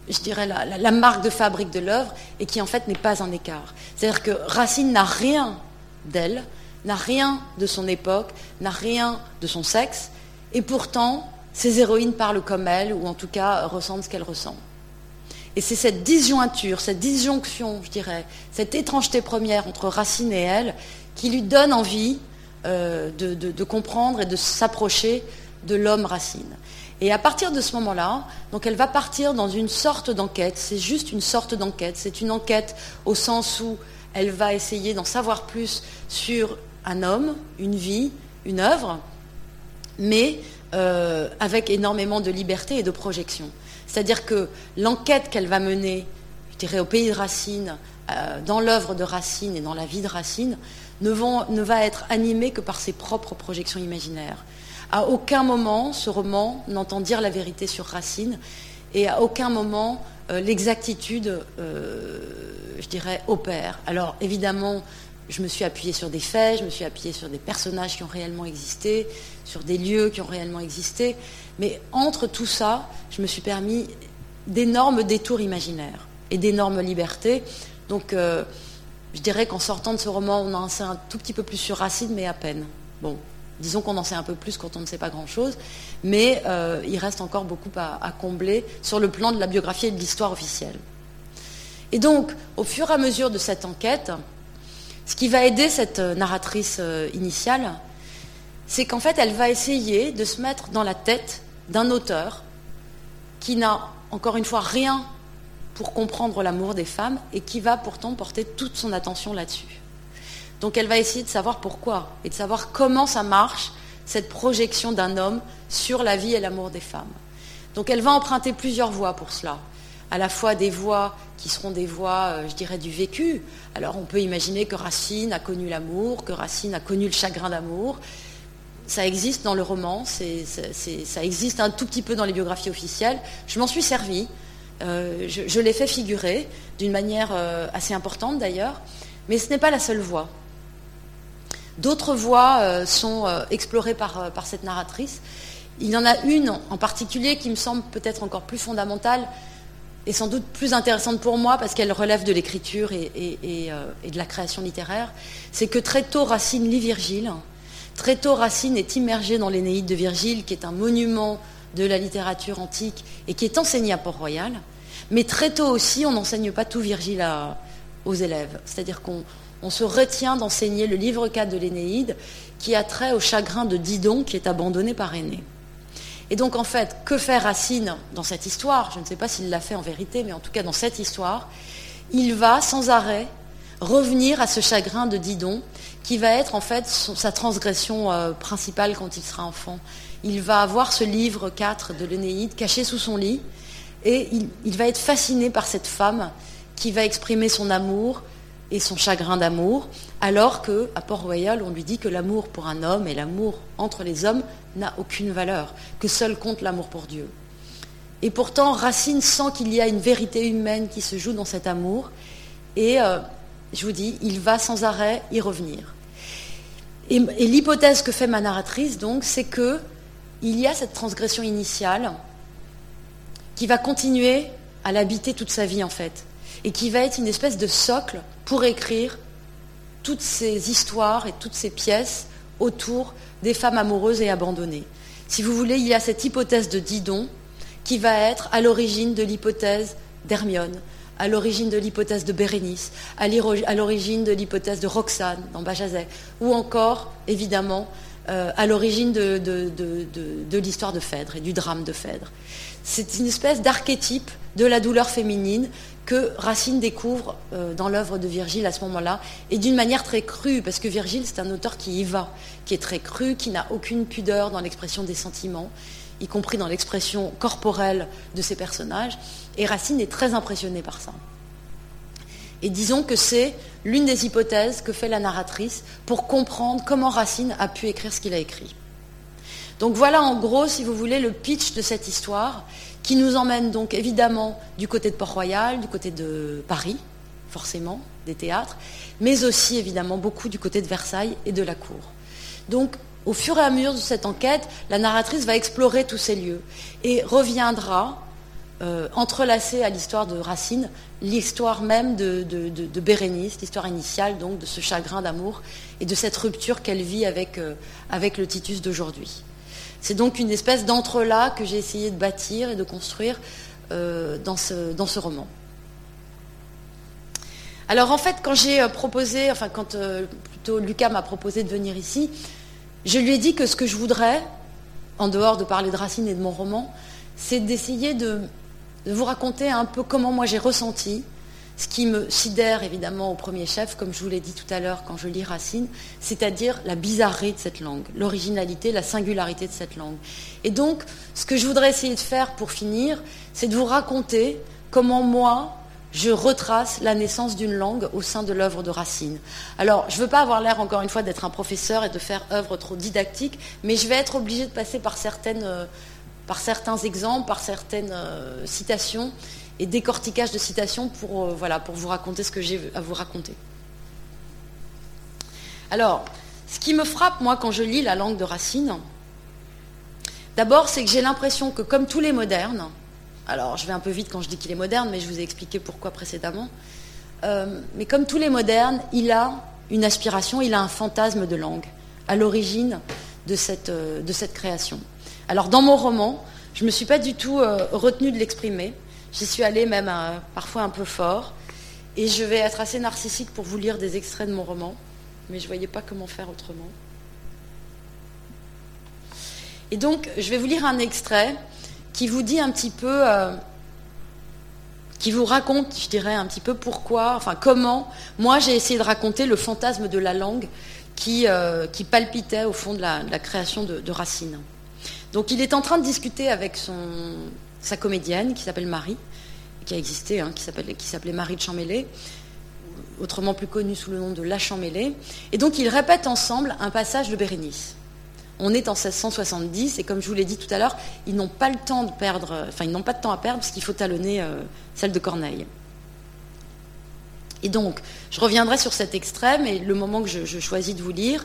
je dirais, la marque de fabrique de l'œuvre et qui en fait n'est pas un écart. C'est-à-dire que Racine n'a rien d'elle, n'a rien de son époque, n'a rien de son sexe, et pourtant, ces héroïnes parlent comme elle, ou en tout cas ressentent ce qu'elles ressentent. Et c'est cette disjointure, cette disjonction, je dirais, cette étrangeté première entre Racine et elle, qui lui donne envie euh, de, comprendre et de s'approcher de l'homme Racine. Et à partir de ce moment-là, donc elle va partir dans une sorte d'enquête. C'est juste une sorte d'enquête. C'est une enquête au sens où elle va essayer d'en savoir plus sur un homme, une vie, une œuvre, mais euh, avec énormément de liberté et de projection. C'est-à-dire que l'enquête qu'elle va mener, je dirais, au pays de Racine, euh, dans l'œuvre de Racine et dans la vie de Racine, ne, va être animée que par ses propres projections imaginaires. À aucun moment, ce roman n'entend dire la vérité sur Racine, et à aucun moment, euh, l'exactitude, je dirais, opère. Alors, évidemment, je me suis appuyée sur des faits, je me suis appuyée sur des personnages qui ont réellement existé, sur des lieux qui ont réellement existé. Mais entre tout ça, je me suis permis d'énormes détours imaginaires et d'énormes libertés. Donc, euh, je dirais qu'en sortant de ce roman, on en sait un tout petit peu plus sur Racine, mais à peine. Bon, disons qu'on en sait un peu plus quand on ne sait pas grand-chose, mais euh, il reste encore beaucoup à, combler sur le plan de la biographie et de l'histoire officielle. Et donc, au fur et à mesure de cette enquête, ce qui va aider cette euh, narratrice euh, initiale, c'est qu'en fait, elle va essayer de se mettre dans la tête d'un auteur qui n'a, encore une fois, rien pour comprendre l'amour des femmes et qui va pourtant porter toute son attention là-dessus. Donc elle va essayer de savoir pourquoi et de savoir comment ça marche, cette projection d'un homme sur la vie et l'amour des femmes. Donc elle va emprunter plusieurs voies pour cela à la fois des voix qui seront des voix, euh, je dirais, du vécu. Alors on peut imaginer que Racine a connu l'amour, que Racine a connu le chagrin d'amour. Ça existe dans le roman, ça existe un tout petit peu dans les biographies officielles. Je m'en suis servi, euh, je, l'ai fait figurer d'une manière euh, assez importante d'ailleurs, mais ce n'est pas la seule voix. D'autres voix sont explorées par cette narratrice. Il y en a une en particulier qui me semble peut-être encore plus fondamentale, est sans doute plus intéressante pour moi parce qu'elle relève de l'écriture euh, et, de la création littéraire, c'est que très tôt Racine lit Virgile. Très tôt Racine est immergé dans l'Énéide de Virgile, qui est un monument de la littérature antique et qui est enseigné à Port-Royal. Mais très tôt aussi, on n'enseigne pas tout Virgile aux élèves. C'est-à-dire qu'on se retient d'enseigner le livre 4 de l'Énéide qui a trait au chagrin de Didon qui est abandonné par Aîné. Et donc, en fait, que fait Racine dans cette histoire? Je ne sais pas s'il l'a fait en vérité, mais en tout cas, dans cette histoire, il va sans arrêt revenir à ce chagrin de Didon, qui va être en fait sa transgression euh, principale quand il sera enfant. Il va avoir ce livre 4 de l'Énéide caché sous son lit, et il, va être fasciné par cette femme qui va exprimer son amour et son chagrin d'amour, alors qu'à Port-Royal, on lui dit que l'amour pour un homme et l'amour entre les hommes n'a aucune valeur, que seul compte l'amour pour Dieu. Et pourtant, Racine sent qu'il y a une vérité humaine qui se joue dans cet amour, et euh, je vous dis, il va sans arrêt y revenir. Et, l'hypothèse que fait ma narratrice, donc, c'est que il y a cette transgression initiale qui va continuer à l'habiter toute sa vie, en fait, et qui va être une espèce de socle pour écrire toutes ces histoires et toutes ces pièces autour des femmes amoureuses et abandonnées. Si vous voulez, il y a cette hypothèse de Didon qui va être à l'origine de l'hypothèse d'Hermione, à l'origine de l'hypothèse de Bérénice, à l'origine de l'hypothèse de Roxane dans Bajazet, ou encore, évidemment, euh, à l'origine de, l'histoire de Phèdre et du drame de Phèdre. C'est une espèce d'archétype de la douleur féminine que Racine découvre euh, dans l'œuvre de Virgile à ce moment-là, et d'une manière très crue, parce que Virgile, c'est un auteur qui y va, qui est très cru, qui n'a aucune pudeur dans l'expression des sentiments, y compris dans l'expression corporelle de ses personnages, et Racine est très impressionné par ça. Et disons que c'est l'une des hypothèses que fait la narratrice pour comprendre comment Racine a pu écrire ce qu'il a écrit. Donc voilà en gros, si vous voulez, le pitch de cette histoire qui nous emmène donc évidemment du côté de Port-Royal, du côté de Paris, forcément, des théâtres, mais aussi évidemment beaucoup du côté de Versailles et de la cour. Donc au fur et à mesure de cette enquête, la narratrice va explorer tous ces lieux et reviendra euh, entrelacée à l'histoire de Racine, l'histoire même de, Bérénice, l'histoire initiale donc de ce chagrin d'amour et de cette rupture qu'elle vit avec, euh, avec le Titus d'aujourd'hui. C'est donc une espèce d'entrelac que j'ai essayé de bâtir et de construire euh, dans, ce, dans ce roman. Alors en fait, quand j'ai proposé, enfin quand plutôt Lucas m'a proposé de venir ici, je lui ai dit que ce que je voudrais, en dehors de parler de Racine et de mon roman, c'est d'essayer de, vous raconter un peu comment moi j'ai ressenti, ce qui me sidère évidemment au premier chef, comme je vous l'ai dit tout à l'heure quand je lis Racine, c'est-à-dire la bizarrerie de cette langue, l'originalité, la singularité de cette langue. Et donc, ce que je voudrais essayer de faire pour finir, c'est de vous raconter comment moi, je retrace la naissance d'une langue au sein de l'œuvre de Racine. Alors, je ne veux pas avoir l'air, encore une fois, d'être un professeur et de faire œuvre trop didactique, mais je vais être obligée de passer par, euh, certains exemples, par certaines euh, citations et décortiquage de citations pour, euh, pour vous raconter ce que j'ai à vous raconter. Alors, ce qui me frappe, moi, quand je lis la langue de Racine, d'abord, c'est que j'ai l'impression que, comme tous les modernes, alors, je vais un peu vite quand je dis qu'il est moderne, mais je vous ai expliqué pourquoi précédemment. Euh, mais comme tous les modernes, il a une aspiration, il a un fantasme de langue à l'origine de cette, euh, création. Alors, dans mon roman, je ne me suis pas du tout euh, retenue de l'exprimer. J'y suis allée même parfois un peu fort. Et je vais être assez narcissique pour vous lire des extraits de mon roman, mais je ne voyais pas comment faire autrement. Et donc, je vais vous lire un extrait qui vous dit un petit peu, euh, qui vous raconte, je dirais, un petit peu pourquoi, enfin comment, moi j'ai essayé de raconter le fantasme de la langue qui, euh, palpitait au fond de la, création de, Racine. Donc il est en train de discuter avec sa comédienne qui s'appelle Marie, qui a existé, hein, qui s'appelait Marie de Champmêlé, autrement plus connue sous le nom de La Champmêlé. Et donc ils répètent ensemble un passage de Bérénice. On est en 1670 et comme je vous l'ai dit tout à l'heure, ils n'ont pas le temps de perdre, enfin ils n'ont pas de temps à perdre parce qu'il faut talonner euh, celle de Corneille. Et donc, je reviendrai sur cet extrait, mais le moment que je, choisis de vous lire,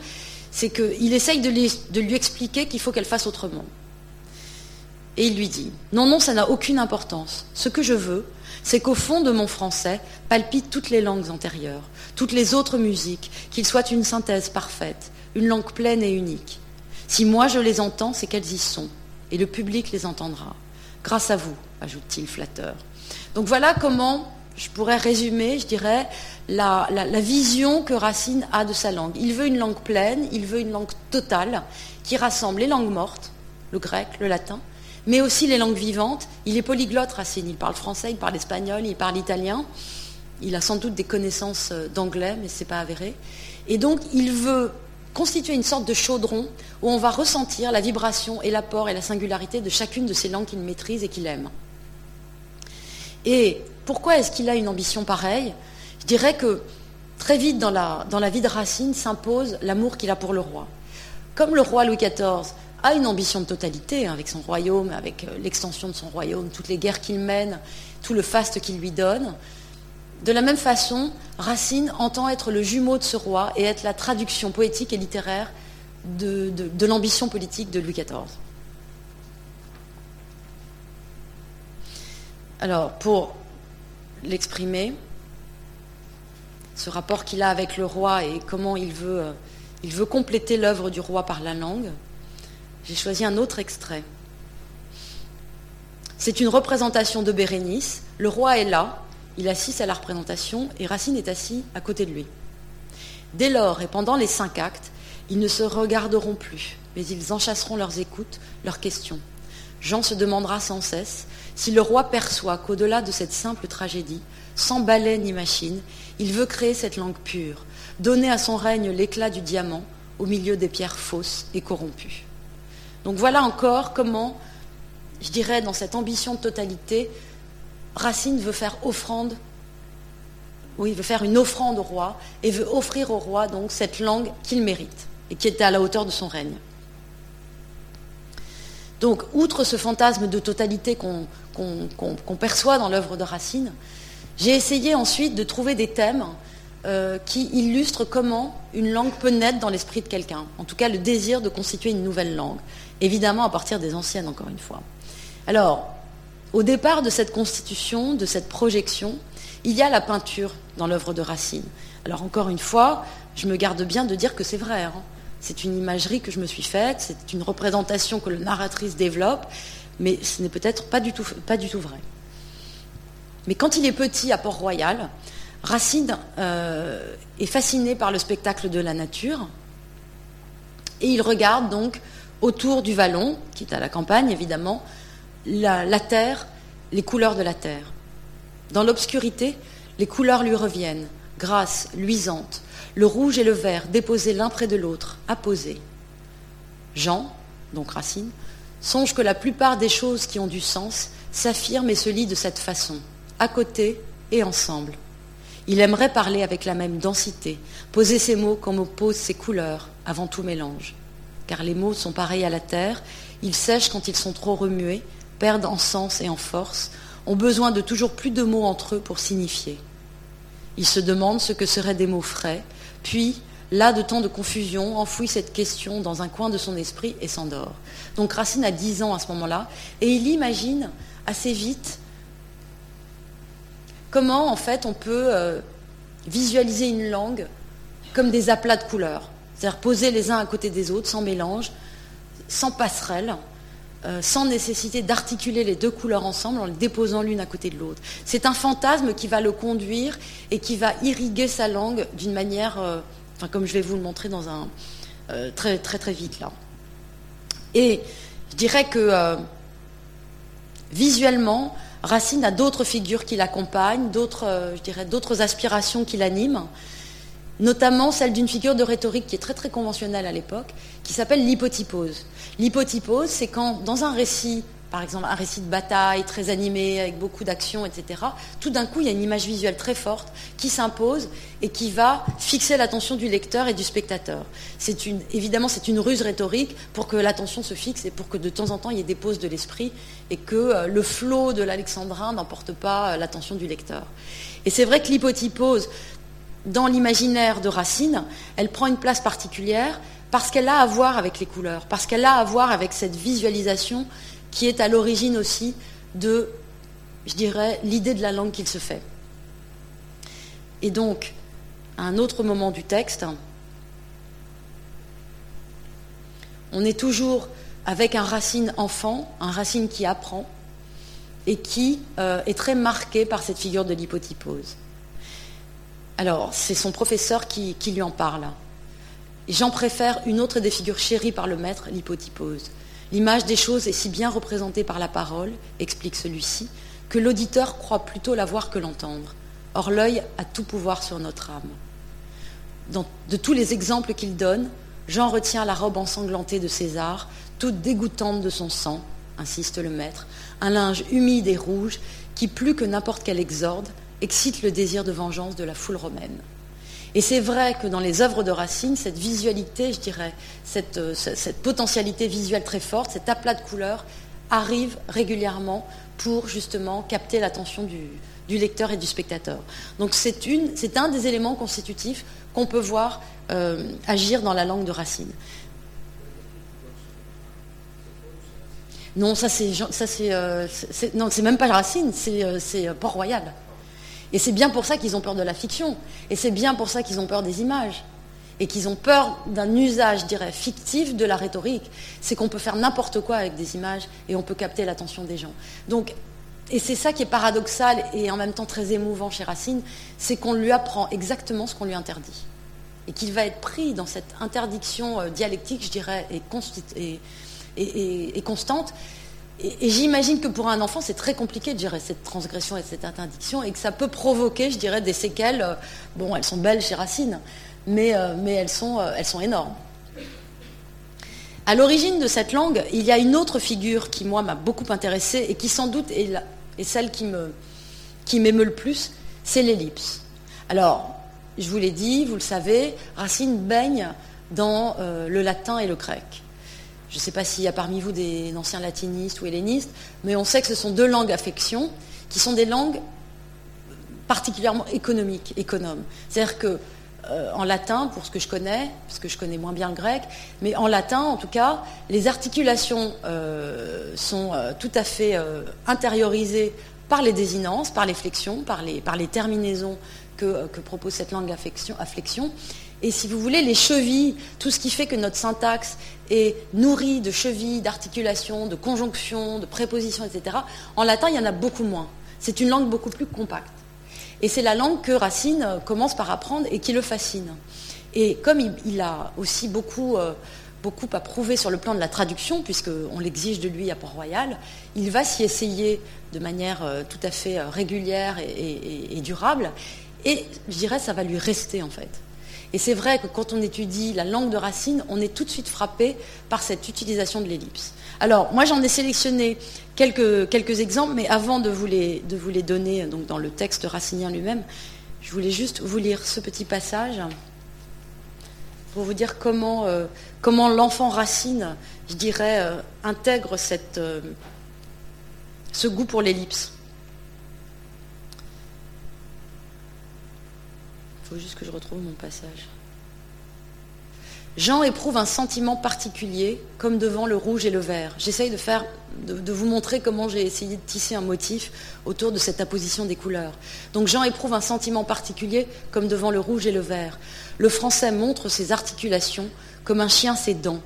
c'est qu'il essaye de lui, expliquer qu'il faut qu'elle fasse autrement. Et il lui dit, non, non, ça n'a aucune importance. Ce que je veux, c'est qu'au fond de mon français palpitent toutes les langues antérieures, toutes les autres musiques, qu'il soit une synthèse parfaite, une langue pleine et unique. Si moi je les entends, c'est qu'elles y sont, et le public les entendra. Grâce à vous, ajoute-t-il flatteur. Donc voilà comment je pourrais résumer, je dirais, la, vision que Racine a de sa langue. Il veut une langue pleine, il veut une langue totale, qui rassemble les langues mortes, le grec, le latin, mais aussi les langues vivantes. Il est polyglotte, Racine. Il parle français, il parle espagnol, il parle italien. Il a sans doute des connaissances euh, d'anglais, mais ce n'est pas avéré. Et donc, il veut constituer une sorte de chaudron où on va ressentir la vibration et l'apport et la singularité de chacune de ces langues qu'il maîtrise et qu'il aime. Et pourquoi est-ce qu'il a une ambition pareille? Je dirais que très vite dans la, dans la vie de Racine s'impose l'amour qu'il a pour le roi. Comme le roi Louis XIV a une ambition de totalité hein, avec son royaume, avec euh, l'extension de son royaume, toutes les guerres qu'il mène, tout le faste qu'il lui donne, de la même façon, Racine entend être le jumeau de ce roi et être la traduction poétique et littéraire de, l'ambition politique de Louis XIV. Alors, pour l'exprimer, ce rapport qu'il a avec le roi et comment il veut, euh, il veut compléter l'œuvre du roi par la langue, j'ai choisi un autre extrait. C'est une représentation de Bérénice. Le roi est là, il assiste à la représentation et Racine est assis à côté de lui. Dès lors et pendant les cinq actes, ils ne se regarderont plus, mais ils enchasseront leurs écoutes, leurs questions. Jean se demandera sans cesse si le roi perçoit qu'au-delà de cette simple tragédie, sans balai ni machine, il veut créer cette langue pure, donner à son règne l'éclat du diamant au milieu des pierres fausses et corrompues. Donc voilà encore comment, je dirais, dans cette ambition de totalité, Racine veut faire offrande, oui, veut faire une offrande au roi et veut offrir au roi donc cette langue qu'il mérite et qui était à la hauteur de son règne. Donc, outre ce fantasme de totalité qu'on perçoit dans l'œuvre de Racine, j'ai essayé ensuite de trouver des thèmes euh, qui illustrent comment une langue peut naître dans l'esprit de quelqu'un. En tout cas, le désir de constituer une nouvelle langue. Évidemment, à partir des anciennes, encore une fois. Alors, au départ de cette constitution, de cette projection, il y a la peinture dans l'œuvre de Racine. Alors, encore une fois, je me garde bien de dire que c'est vrai. Hein. C'est une imagerie que je me suis faite, c'est une représentation que le narratrice développe, mais ce n'est peut-être pas, du tout, vrai. Mais quand il est petit à Port-Royal, Racine euh, est fasciné par le spectacle de la nature et il regarde donc autour du vallon, qui est à la campagne évidemment, la, terre, les couleurs de la terre. Dans l'obscurité, les couleurs lui reviennent, grasses, luisantes, le rouge et le vert déposés l'un près de l'autre, apposés. Jean, donc Racine, songe que la plupart des choses qui ont du sens s'affirment et se lient de cette façon, à côté et ensemble. Il aimerait parler avec la même densité, poser ses mots comme on pose ses couleurs, avant tout mélange. Car les mots sont pareils à la terre, ils sèchent quand ils sont trop remués, perdent en sens et en force, ont besoin de toujours plus de mots entre eux pour signifier. Il se demande ce que seraient des mots frais, puis, là de tant de confusion, enfouit cette question dans un coin de son esprit et s'endort. Donc Racine a 10 ans à ce moment-là, et il imagine assez vite comment en fait on peut euh, visualiser une langue comme des aplats de couleurs, c'est-à-dire poser les uns à côté des autres, sans mélange, sans passerelle, euh, sans nécessité d'articuler les deux couleurs ensemble en les déposant l'une à côté de l'autre. C'est un fantasme qui va le conduire et qui va irriguer sa langue d'une manière, euh, comme je vais vous le montrer dans un euh, très très vite là. Et je dirais que visuellement, Racine a d'autres figures qui l'accompagnent, d'autres aspirations qui l'animent notamment celle d'une figure de rhétorique qui est très très conventionnelle à l'époque, qui s'appelle l'hypotypose. L'hypotypose, c'est quand dans un récit, par exemple un récit de bataille très animé, avec beaucoup d'action, etc., tout d'un coup il y a une image visuelle très forte qui s'impose et qui va fixer l'attention du lecteur et du spectateur. Évidemment c'est une ruse rhétorique pour que l'attention se fixe et pour que de temps en temps il y ait des pauses de l'esprit et que euh, le flot de l'alexandrin n'emporte pas euh, l'attention du lecteur. Et c'est vrai que l'hypotypose, dans l'imaginaire de Racine, elle prend une place particulière parce qu'elle a à voir avec les couleurs, parce qu'elle a à voir avec cette visualisation qui est à l'origine aussi de, je dirais, l'idée de la langue qu'il se fait. Et donc, à un autre moment du texte, on est toujours avec un racine enfant, un racine qui apprend, et qui euh, est très marqué par cette figure de l'hypotypose. Alors, c'est son professeur qui, lui en parle. J'en préfère une autre des figures chéries par le maître, l'hypotypose. L'image des choses est si bien représentée par la parole, explique celui-ci, que l'auditeur croit plutôt la voir que l'entendre. Or, l'œil a tout pouvoir sur notre âme. de tous les exemples qu'il donne, Jean retient la robe ensanglantée de César, toute dégoûtante de son sang, insiste le maître, un linge humide et rouge qui, plus que n'importe quel exorde, excite le désir de vengeance de la foule romaine. Et c'est vrai que dans les œuvres de Racine, cette visualité, je dirais, cette, euh, potentialité visuelle très forte, cet aplat de couleurs, arrive régulièrement pour justement capter l'attention du, lecteur et du spectateur. Donc c'est un des éléments constitutifs qu'on peut voir euh, agir dans la langue de Racine. Non, ça c'est, euh, non, c'est même pas Racine, c'est Port-Royal. Et c'est bien pour ça qu'ils ont peur de la fiction. Et c'est bien pour ça qu'ils ont peur des images. Et qu'ils ont peur d'un usage, je fictif de la rhétorique. C'est qu'on peut faire n'importe quoi avec des images et on peut capter l'attention des gens. Donc, et c'est ça qui est paradoxal et en même temps très émouvant chez Racine, c'est qu'on lui apprend exactement ce qu'on lui interdit. Et qu'il va être pris dans cette interdiction euh, dialectique, je dirais, et constante, et, j'imagine que pour un enfant, c'est très compliqué de gérer cette transgression et cette interdiction, et que ça peut provoquer, je dirais, des séquelles. Euh, bon, elles sont belles chez Racine, mais, euh, mais elles, sont, euh, elles sont énormes. À l'origine de cette langue, il y a une autre figure qui, moi, m'a beaucoup intéressée et qui, sans doute, est, celle qui m'émeut le plus, c'est l'ellipse. Alors, je vous l'ai dit, vous le savez, Racine baigne dans le latin et le grec. Je ne sais pas s'il y a parmi vous des anciens latinistes ou hellénistes, mais on sait que ce sont deux langues affection qui sont des langues particulièrement économiques, économes. C'est-à-dire que euh, en latin, pour ce que je connais, parce que je connais moins bien le grec, mais en latin, en tout cas, les articulations euh, sont euh, tout à fait intériorisées par les désinences, par les flexions, par les, terminaisons que, propose cette langue afflexion, afflexion. Et si vous voulez, les chevilles, tout ce qui fait que notre syntaxe est nourrie de chevilles, d'articulations, de conjonctions, de prépositions, etc., en latin, il y en a beaucoup moins. C'est une langue beaucoup plus compacte. Et c'est la langue que Racine commence par apprendre et qui le fascine. Et comme il, a aussi beaucoup, euh, beaucoup à prouver sur le plan de la traduction, puisqu'on l'exige de lui à Port-Royal, il va s'y essayer de manière euh, tout à fait euh, régulière et, durable. Et je dirais, ça va lui rester en fait. Et c'est vrai que quand on étudie la langue de Racine, on est tout de suite frappé par cette utilisation de l'ellipse. Alors, moi, j'en ai sélectionné quelques, exemples, mais avant de vous les, donner dans le texte racinien lui-même, je voulais juste vous lire ce petit passage pour vous dire comment, euh, l'enfant Racine, je dirais, euh, intègre euh, ce goût pour l'ellipse. Faut juste que je retrouve mon passage. Jean éprouve un sentiment particulier, comme devant le rouge et le vert. J'essaye de, de, vous montrer comment j'ai essayé de tisser un motif autour de cette apposition des couleurs. Donc Jean éprouve un sentiment particulier, comme devant le rouge et le vert. Le français montre ses articulations comme un chien ses dents,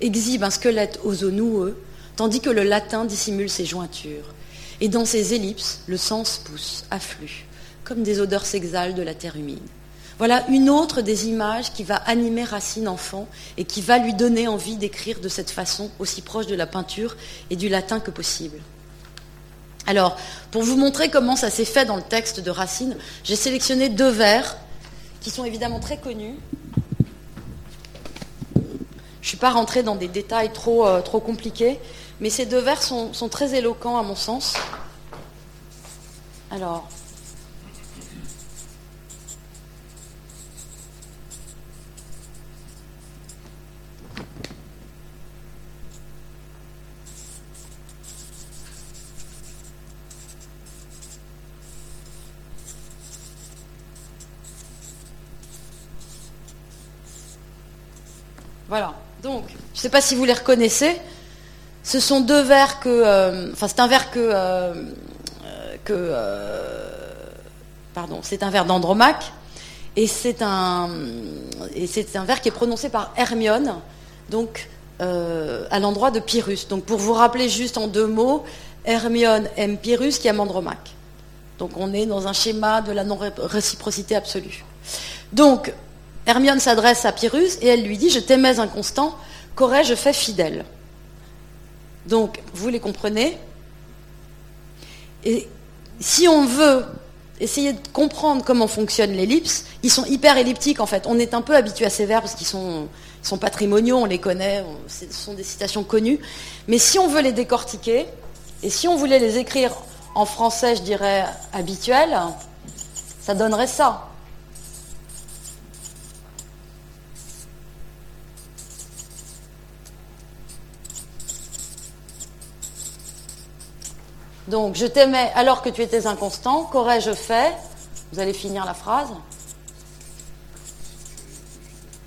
exhibe un squelette aux os noueux, tandis que le latin dissimule ses jointures. Et dans ses ellipses, le sens pousse, afflue, comme des odeurs s'exhalent de la terre humide. Voilà une autre des images qui va animer Racine enfant et qui va lui donner envie d'écrire de cette façon, aussi proche de la peinture et du latin que possible. Alors, pour vous montrer comment ça s'est fait dans le texte de Racine, j'ai sélectionné deux vers qui sont évidemment très connus. Je ne suis pas rentrée dans des détails trop, euh, trop compliqués, mais ces deux vers sont, sont très éloquents à mon sens. Alors, Voilà. Donc, je ne sais pas si vous les reconnaissez. Ce sont deux vers que. Euh, enfin, c'est un vers que. Euh, euh, pardon, c'est un vers d'Andromaque. Et c'est un, et c'est un vers qui est prononcé par Hermione, donc à l'endroit de Pyrrhus. Donc, pour vous rappeler juste en deux mots, Hermione aime Pyrrhus qui aime Andromaque. Donc, on est dans un schéma de la non-réciprocité absolue. Donc, Hermione s'adresse à Pyrrhus et elle lui dit Je t'aimais inconstant, qu'aurais-je fait fidèle? Donc, vous les comprenez? Et si on veut essayer de comprendre comment fonctionne l'ellipse, ils sont hyper elliptiques en fait. On est un peu habitué à ces verbes parce qu'ils sont, sont, patrimoniaux, on les connaît, ce sont des citations connues. Mais si on veut les décortiquer, et si on voulait les écrire en français, je dirais habituel, ça donnerait ça. Donc, je t'aimais alors que tu étais inconstant. Qu'aurais-je fait? Vous allez finir la phrase.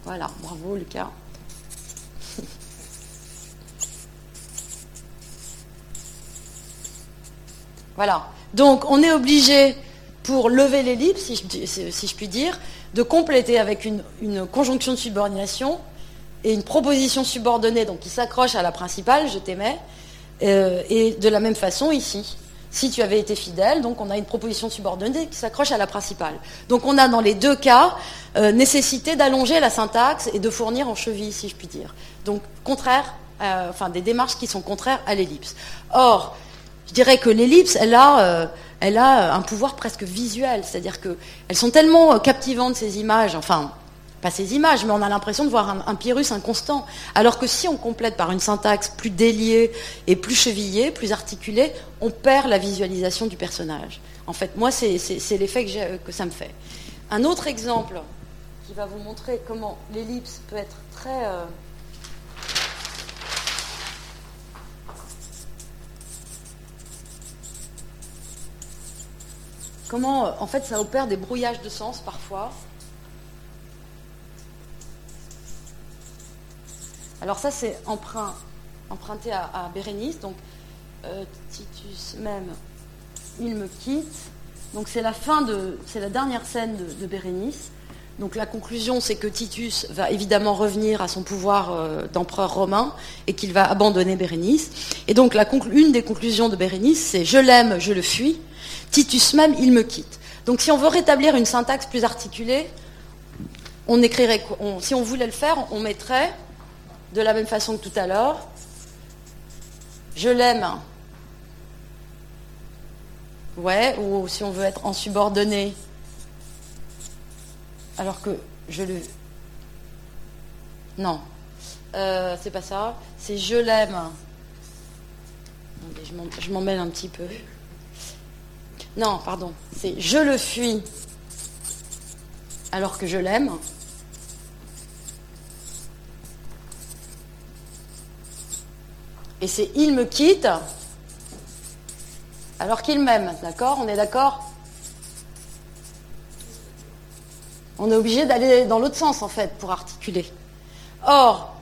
Voilà, bravo Lucas. voilà. Donc, on est obligé, pour lever l'ellipse, si, si, je puis dire, de compléter avec une, conjonction de subordination et une proposition subordonnée, donc qui s'accroche à la principale, je t'aimais, euh, et de la même façon ici, si tu avais été fidèle, on a une proposition subordonnée qui s'accroche à la principale. Donc on a dans les deux cas euh, nécessité d'allonger la syntaxe et de fournir en cheville, si je puis dire. Donc contraire, euh, enfin des démarches qui sont contraires à l'ellipse. Or, je dirais que l'ellipse, elle a, elle a un pouvoir presque visuel, c'est-à-dire qu'elles sont tellement captivantes ces images, enfin pas ces images, mais on a l'impression de voir un, un, pyrrhus inconstant. Alors que si on complète par une syntaxe plus déliée et plus chevillée, plus articulée, on perd la visualisation du personnage. En fait, moi, c'est l'effet que, ça me fait. Un autre exemple qui va vous montrer comment l'ellipse peut être très... Euh, comment en fait ça opère des brouillages de sens parfois Alors ça, c'est emprunté à, Bérénice. Donc, euh, Titus même, il me quitte. Donc c'est la fin de, c'est la dernière scène de, Bérénice. Donc la conclusion, c'est que Titus va évidemment revenir à son pouvoir euh, d'empereur romain et qu'il va abandonner Bérénice. Et donc une des conclusions de Bérénice, c'est je l'aime, je le fuis. Titus même, il me quitte. Donc si on veut rétablir une syntaxe plus articulée, on écrirait, si on voulait le faire, on mettrait de la même façon que tout à l'heure. Je l'aime. Ouais, ou si on veut être en subordonné, alors que je le. Non, euh, c'est pas ça. C'est je l'aime. Je m'en mêle un petit peu. Non, pardon. C'est je le fuis alors que je l'aime. Et c'est il me quitte alors qu'il m'aime. D'accord? On est d'accord? On est obligé d'aller dans l'autre sens, en fait, pour articuler. Or,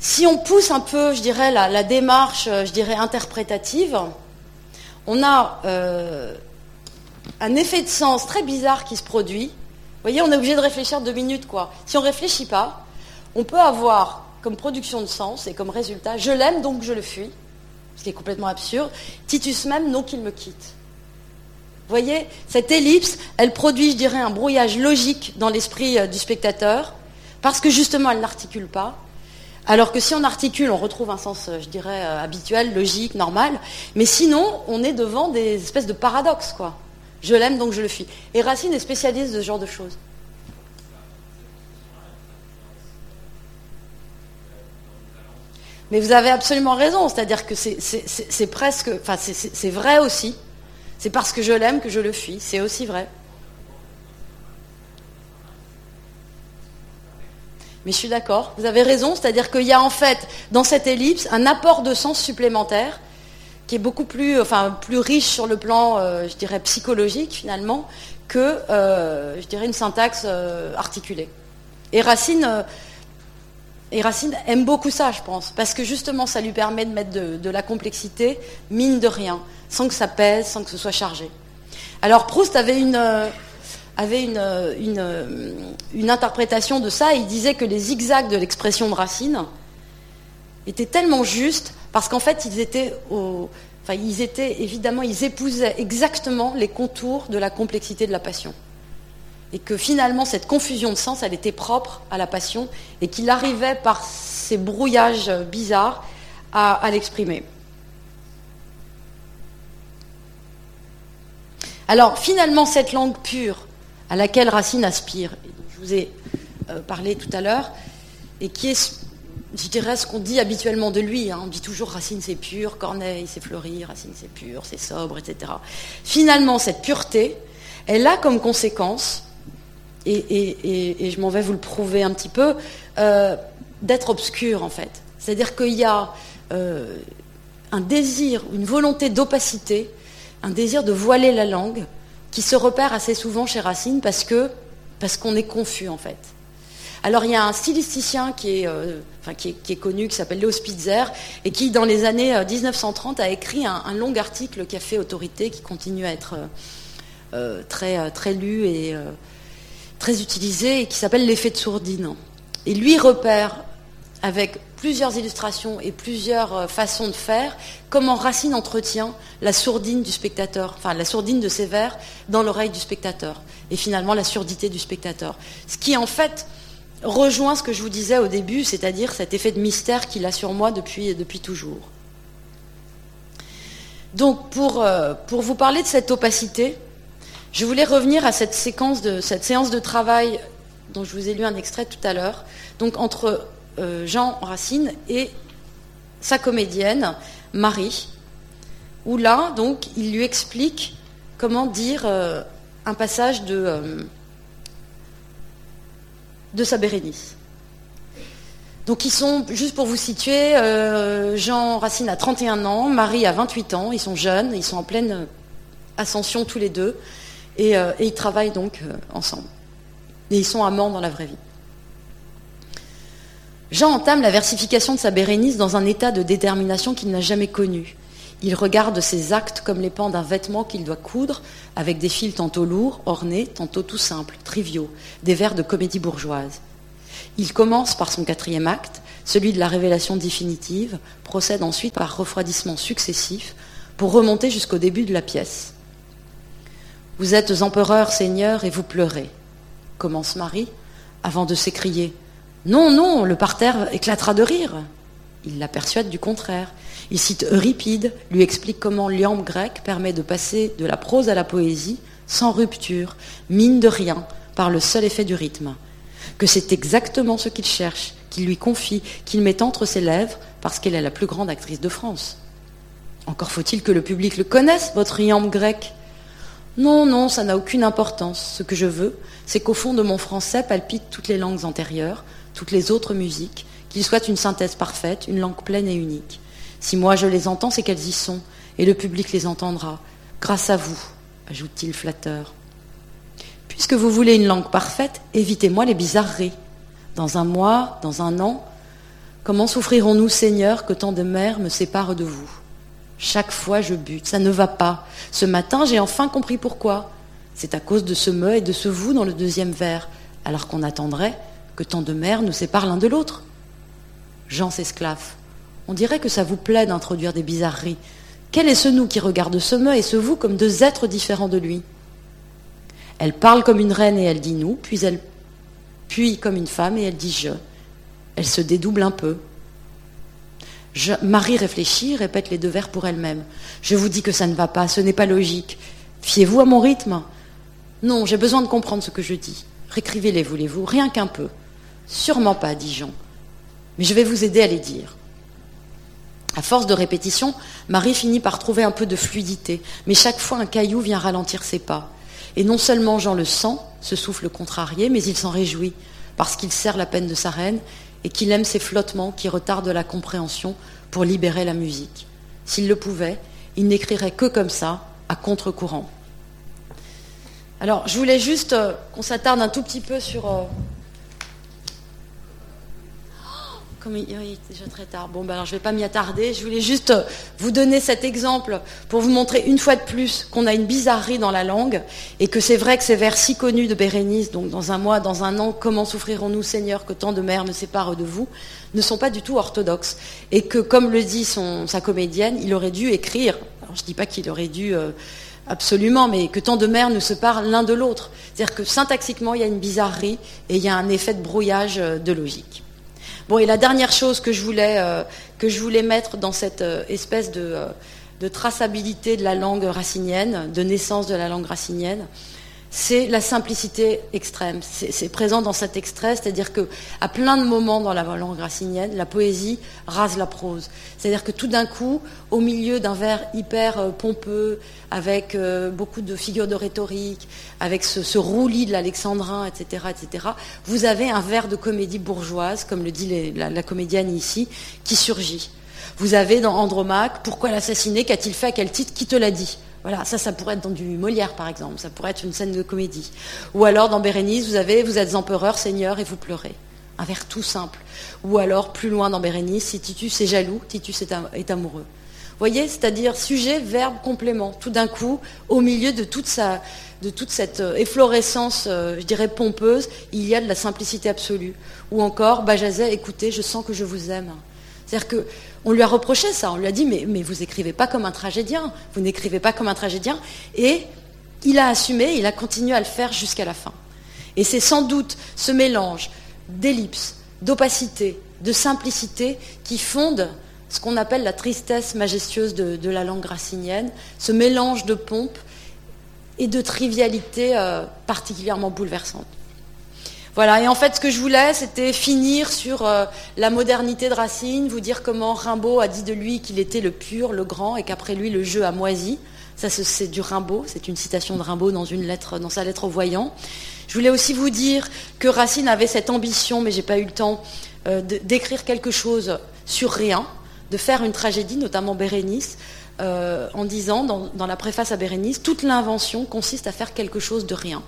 si on pousse un peu, je dirais, la, démarche, euh, je dirais, interprétative, on a euh, un effet de sens très bizarre qui se produit. Vous voyez, on est obligé de réfléchir deux minutes, quoi. Si on ne réfléchit pas, on peut avoir comme production de sens et comme résultat, je l'aime donc je le fuis, ce qui est complètement absurde. Titus même donc il me quitte. Vous voyez, cette ellipse, elle produit, je dirais, un brouillage logique dans l'esprit euh, du spectateur, parce que justement, elle n'articule pas. Alors que si on articule, on retrouve un sens, euh, je dirais, euh, habituel, logique, normal. Mais sinon, on est devant des espèces de paradoxes, quoi. Je l'aime, donc je le fuis. Et Racine est spécialiste de ce genre de choses. Mais vous avez absolument raison, c'est-à-dire que c'est presque, enfin c'est vrai aussi. C'est parce que je l'aime que je le fuis, c'est aussi vrai. Mais je suis d'accord, vous avez raison, c'est-à-dire qu'il y a en fait dans cette ellipse un apport de sens supplémentaire qui est beaucoup plus, enfin, plus riche sur le plan, euh, je dirais, psychologique finalement, que, euh, je dirais, une syntaxe euh, articulée. Et Racine et Racine aime beaucoup ça, je pense, parce que justement, ça lui permet de mettre de, la complexité, mine de rien, sans que ça pèse, sans que ce soit chargé. Alors Proust avait une, euh, une, euh, une, interprétation de ça, il disait que les zigzags de l'expression de Racine étaient tellement justes, parce qu'en fait, ils étaient, ils étaient évidemment, ils épousaient exactement les contours de la complexité de la passion et que finalement cette confusion de sens, elle était propre à la passion, et qu'il arrivait par ces brouillages bizarres à, l'exprimer. Alors finalement, cette langue pure à laquelle Racine aspire, je vous ai euh, parlé tout à l'heure, et qui est, je dirais, ce qu'on dit habituellement de lui, hein. on dit toujours Racine c'est pur, Corneille c'est fleuri, Racine c'est pur, c'est sobre, etc. Finalement, cette pureté, elle a comme conséquence et, je m'en vais vous le prouver un petit peu, euh, d'être obscur en fait. C'est-à-dire qu'il y a euh, un désir, une volonté d'opacité, un désir de voiler la langue, qui se repère assez souvent chez Racine parce parce qu'on est confus en fait. Alors il y a un stylisticien qui est, euh, qui est, connu, qui s'appelle Léo Spitzer, et qui dans les années 1930 a écrit un, un, long article qui a fait autorité, qui continue à être très, très lu et très utilisé et qui s'appelle l'effet de sourdine. Et lui repère avec plusieurs illustrations et plusieurs euh, façons de faire comment Racine entretient la sourdine du spectateur, enfin la sourdine de ses vers dans l'oreille du spectateur, et finalement la surdité du spectateur. Ce qui en fait rejoint ce que je vous disais au début, c'est-à-dire cet effet de mystère qu'il a sur moi depuis, depuis toujours. Donc pour, euh, pour vous parler de cette opacité, je voulais revenir à cette séquence de cette séance de travail dont je vous ai lu un extrait tout à l'heure, donc entre euh, Jean Racine et sa comédienne Marie, où là, il lui explique comment dire euh, un passage de, euh, de sa Bérénice. Donc ils sont, juste pour vous situer, Jean Racine a 31 ans, Marie a 28 ans, ils sont jeunes, ils sont en pleine Ascension tous les deux, et, ils travaillent donc ensemble. Et ils sont amants dans la vraie vie. Jean entame la versification de sa Bérénice dans un état de détermination qu'il n'a jamais connu. Il regarde ses actes comme les pans d'un vêtement qu'il doit coudre, avec des fils tantôt lourds, ornés, tantôt tout simples, triviaux, des vers de comédie bourgeoise. Il commence par son quatrième acte, celui de la révélation définitive, procède ensuite par refroidissements successifs pour remonter jusqu'au début de la pièce. Vous êtes empereur, seigneur, et vous pleurez, commence Marie, avant de s'écrier Non, non, le parterre éclatera de rire. Il la persuade du contraire. Il cite Euripide, lui explique comment l'iambe grec permet de passer de la prose à la poésie sans rupture, mine de rien, par le seul effet du rythme. Que c'est exactement ce qu'il cherche, qu'il lui confie, qu'il met entre ses lèvres, parce qu'elle est la plus grande actrice de France. Encore faut-il que le public le connaisse, votre iambe grec. Non, non, ça n'a aucune importance. Ce que je veux, c'est qu'au fond de mon français palpitent toutes les langues antérieures, toutes les autres musiques, qu'il soit une synthèse parfaite, une langue pleine et unique. Si moi je les entends, c'est qu'elles y sont, et le public les entendra, grâce à vous, ajoute-t-il flatteur. Puisque vous voulez une langue parfaite, évitez-moi les bizarreries. Dans un mois, dans un an, comment souffrirons-nous, Seigneur, que tant de mères me séparent de vous? Chaque fois je bute, ça ne va pas. Ce matin, j'ai enfin compris pourquoi. C'est à cause de ce me et de ce vous dans le deuxième vers, alors qu'on attendrait que tant de mères nous séparent l'un de l'autre. Jean s'esclave. On dirait que ça vous plaît d'introduire des bizarreries. Quel est ce nous qui regarde ce me et ce vous comme deux êtres différents de lui? Elle parle comme une reine et elle dit nous, puis elle puis comme une femme et elle dit je. Elle se dédouble un peu. Marie réfléchit, répète les deux vers pour elle-même. Je vous dis que ça ne va pas, ce n'est pas logique. Fiez-vous à mon rythme Non, j'ai besoin de comprendre ce que je dis. Récrivez-les, voulez-vous Rien qu'un peu. Sûrement pas, dit Jean. Mais je vais vous aider à les dire. À force de répétition, Marie finit par trouver un peu de fluidité, mais chaque fois un caillou vient ralentir ses pas. Et non seulement Jean le sent, ce souffle contrarié, mais il s'en réjouit, parce qu'il sert la peine de sa reine et qu'il aime ces flottements qui retardent la compréhension pour libérer la musique. S'il le pouvait, il n'écrirait que comme ça, à contre-courant. Alors, je voulais juste euh, qu'on s'attarde un tout petit peu sur euh, Comme il, est déjà très tard. Bon, ben alors je ne vais pas m'y attarder. Je voulais juste euh, vous donner cet exemple pour vous montrer une fois de plus qu'on a une bizarrerie dans la langue et que c'est vrai que ces vers si connus de Bérénice, donc dans un mois, dans un an, comment souffrirons-nous, Seigneur, que tant de mères me séparent de vous, ne sont pas du tout orthodoxes. Et que, comme le dit sa comédienne, il aurait dû écrire, alors je ne dis pas qu'il aurait dû. Euh, absolument, mais que tant de mères ne se parlent l'un de l'autre. C'est-à-dire que syntaxiquement, il y a une bizarrerie et il y a un effet de brouillage euh, de logique. Bon, et la dernière chose que je voulais, euh, mettre dans cette euh, espèce euh, de, traçabilité de la langue racinienne, de naissance de la langue racinienne, c'est la simplicité extrême. C'est présent dans cet extrait, c'est-à-dire que à plein de moments dans la langue racinienne, la poésie rase la prose. C'est-à-dire que tout d'un coup, au milieu d'un vers hyper euh, pompeux, avec euh, beaucoup de figures de rhétorique, avec ce, roulis de l'alexandrin, etc., etc., vous avez un vers de comédie bourgeoise, comme le dit la, comédienne ici, qui surgit. Vous avez dans Andromaque, pourquoi l'assassiner Qu'a-t-il fait? À quel titre? Qui te l'a dit? Voilà, ça, ça pourrait être dans du Molière, par exemple. Ça pourrait être une scène de comédie. Ou alors, dans Bérénice, vous avez, vous êtes empereur, seigneur, et vous pleurez. Un vers tout simple. Ou alors, plus loin dans Bérénice, si Titus est jaloux, Titus est, amoureux. Vous voyez, c'est-à-dire sujet, verbe, complément. Tout d'un coup, au milieu de toute, sa, de toute cette euh, efflorescence, euh, je dirais, pompeuse, il y a de la simplicité absolue. Ou encore, Bajazet, écoutez, je sens que je vous aime. C'est-à-dire que on lui a reproché ça, on lui a dit mais, vous écrivez pas comme un tragédien, vous n'écrivez pas comme un tragédien. Et il a assumé, il a continué à le faire jusqu'à la fin. Et c'est sans doute ce mélange d'ellipse, d'opacité, de simplicité qui fonde ce qu'on appelle la tristesse majestueuse de, la langue racinienne, ce mélange de pompe et de trivialité euh, particulièrement bouleversante. Voilà, et en fait, ce que je voulais, c'était finir sur euh, la modernité de Racine, vous dire comment Rimbaud a dit de lui qu'il était le pur, le grand, et qu'après lui, le jeu a moisi. Ça, c'est du Rimbaud, c'est une citation de Rimbaud dans, une lettre, dans sa lettre au voyant. Je voulais aussi vous dire que Racine avait cette ambition, mais j'ai pas eu le temps, euh, d'écrire quelque chose sur rien, de faire une tragédie, notamment Bérénice, euh, en disant, dans, la préface à Bérénice, toute l'invention consiste à faire quelque chose de rien.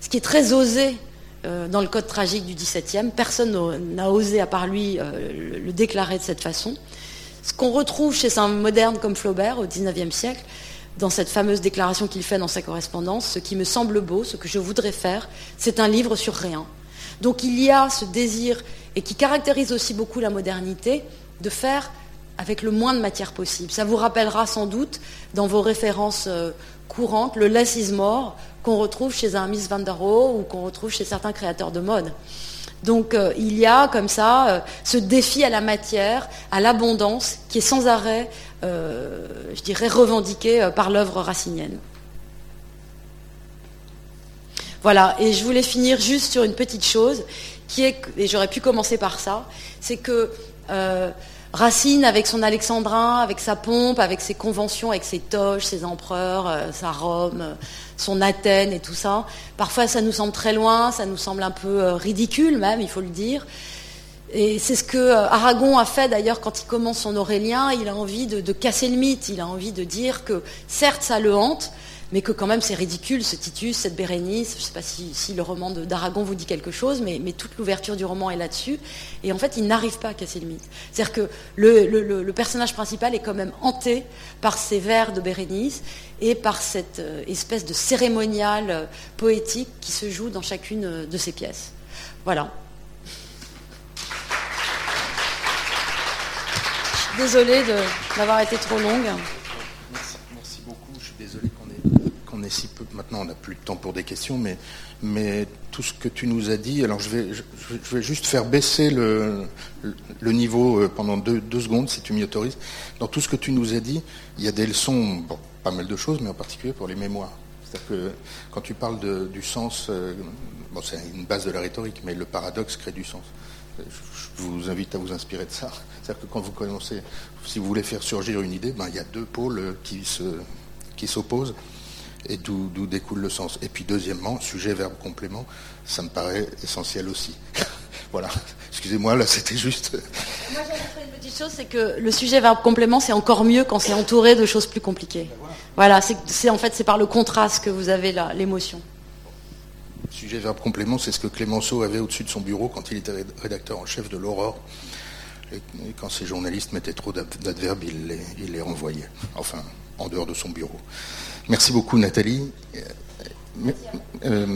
Ce qui est très osé euh, dans le code tragique du XVIIe. Personne n'a osé, à part lui, euh, le déclarer de cette façon. Ce qu'on retrouve chez un moderne comme Flaubert au XIXe siècle, dans cette fameuse déclaration qu'il fait dans sa correspondance, ce qui me semble beau, ce que je voudrais faire, c'est un livre sur rien. Donc il y a ce désir, et qui caractérise aussi beaucoup la modernité, de faire avec le moins de matière possible. Ça vous rappellera sans doute, dans vos références euh, courantes, le less is more qu'on retrouve chez un Miss Van der Rohe ou qu'on retrouve chez certains créateurs de mode. Donc euh, il y a comme ça euh, ce défi à la matière, à l'abondance, qui est sans arrêt, je dirais, revendiqué par l'œuvre racinienne. Voilà, et je voulais finir juste sur une petite chose, qui est, et j'aurais pu commencer par ça, c'est que Racine, avec son alexandrin, avec sa pompe, avec ses conventions, avec ses toges, ses empereurs, euh, sa Rome, euh, son Athènes et tout ça, parfois ça nous semble très loin, ça nous semble un peu euh, ridicule même, il faut le dire. Et c'est ce que Aragon a fait d'ailleurs quand il commence son Aurélien, il a envie de casser le mythe, il a envie de dire que certes ça le hante, mais que quand même c'est ridicule, ce Titus, cette Bérénice, je ne sais pas si, le roman d'Aragon vous dit quelque chose, mais, toute l'ouverture du roman est là-dessus, et en fait il n'arrive pas à casser le mythe. C'est-à-dire que le, personnage principal est quand même hanté par ces vers de Bérénice et par cette euh, espèce de cérémonial euh, poétique qui se joue dans chacune euh, de ses pièces. Voilà. Désolée d'avoir été trop longue. Maintenant, on n'a plus de temps pour des questions, mais, tout ce que tu nous as dit. Alors, je vais, juste faire baisser le, niveau euh, pendant deux, secondes, si tu m'y autorises. Dans tout ce que tu nous as dit, il y a des leçons, pas mal de choses, mais en particulier pour les mémoires. C'est-à-dire que quand tu parles du sens, euh, c'est une base de la rhétorique, mais le paradoxe crée du sens. Je vous invite à vous inspirer de ça. C'est-à-dire que quand vous commencez, si vous voulez faire surgir une idée, ben, il y a deux pôles qui s'opposent et d'où découle le sens. Et puis deuxièmement, sujet, verbe, complément, ça me paraît essentiel aussi. voilà, excusez-moi, là c'était juste... Moi j'ajouterais une petite chose, c'est que le sujet, verbe, complément, c'est encore mieux quand c'est entouré de choses plus compliquées. Voilà, c'est en fait c'est par le contraste que vous avez l'émotion. Sujet, verbe, complément, c'est ce que Clémenceau avait au-dessus de son bureau quand il était rédacteur en chef de l'Aurore. Et, quand ses journalistes mettaient trop d'adverbes, il les renvoyait. Enfin, en dehors de son bureau. Merci beaucoup Nathalie. Euh,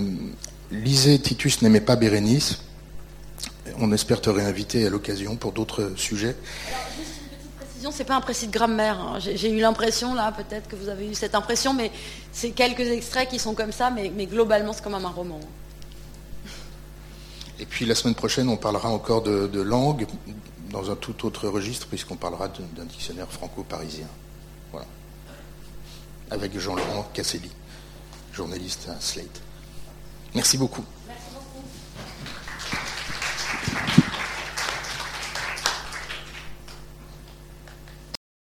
lisez Titus n'aimait pas Bérénice. On espère te réinviter à l'occasion pour d'autres sujets. Alors, juste une petite précision, c'est pas un précis de grammaire. Hein. J'ai eu l'impression, là, peut-être que vous avez eu cette impression, mais c'est quelques extraits qui sont comme ça, mais, globalement, c'est comme un roman. Et puis la semaine prochaine, on parlera encore de, de langue dans un tout autre registre, puisqu'on parlera d'un dictionnaire franco-parisien avec Jean-Laurent Casselli, journaliste à Slate. Merci beaucoup.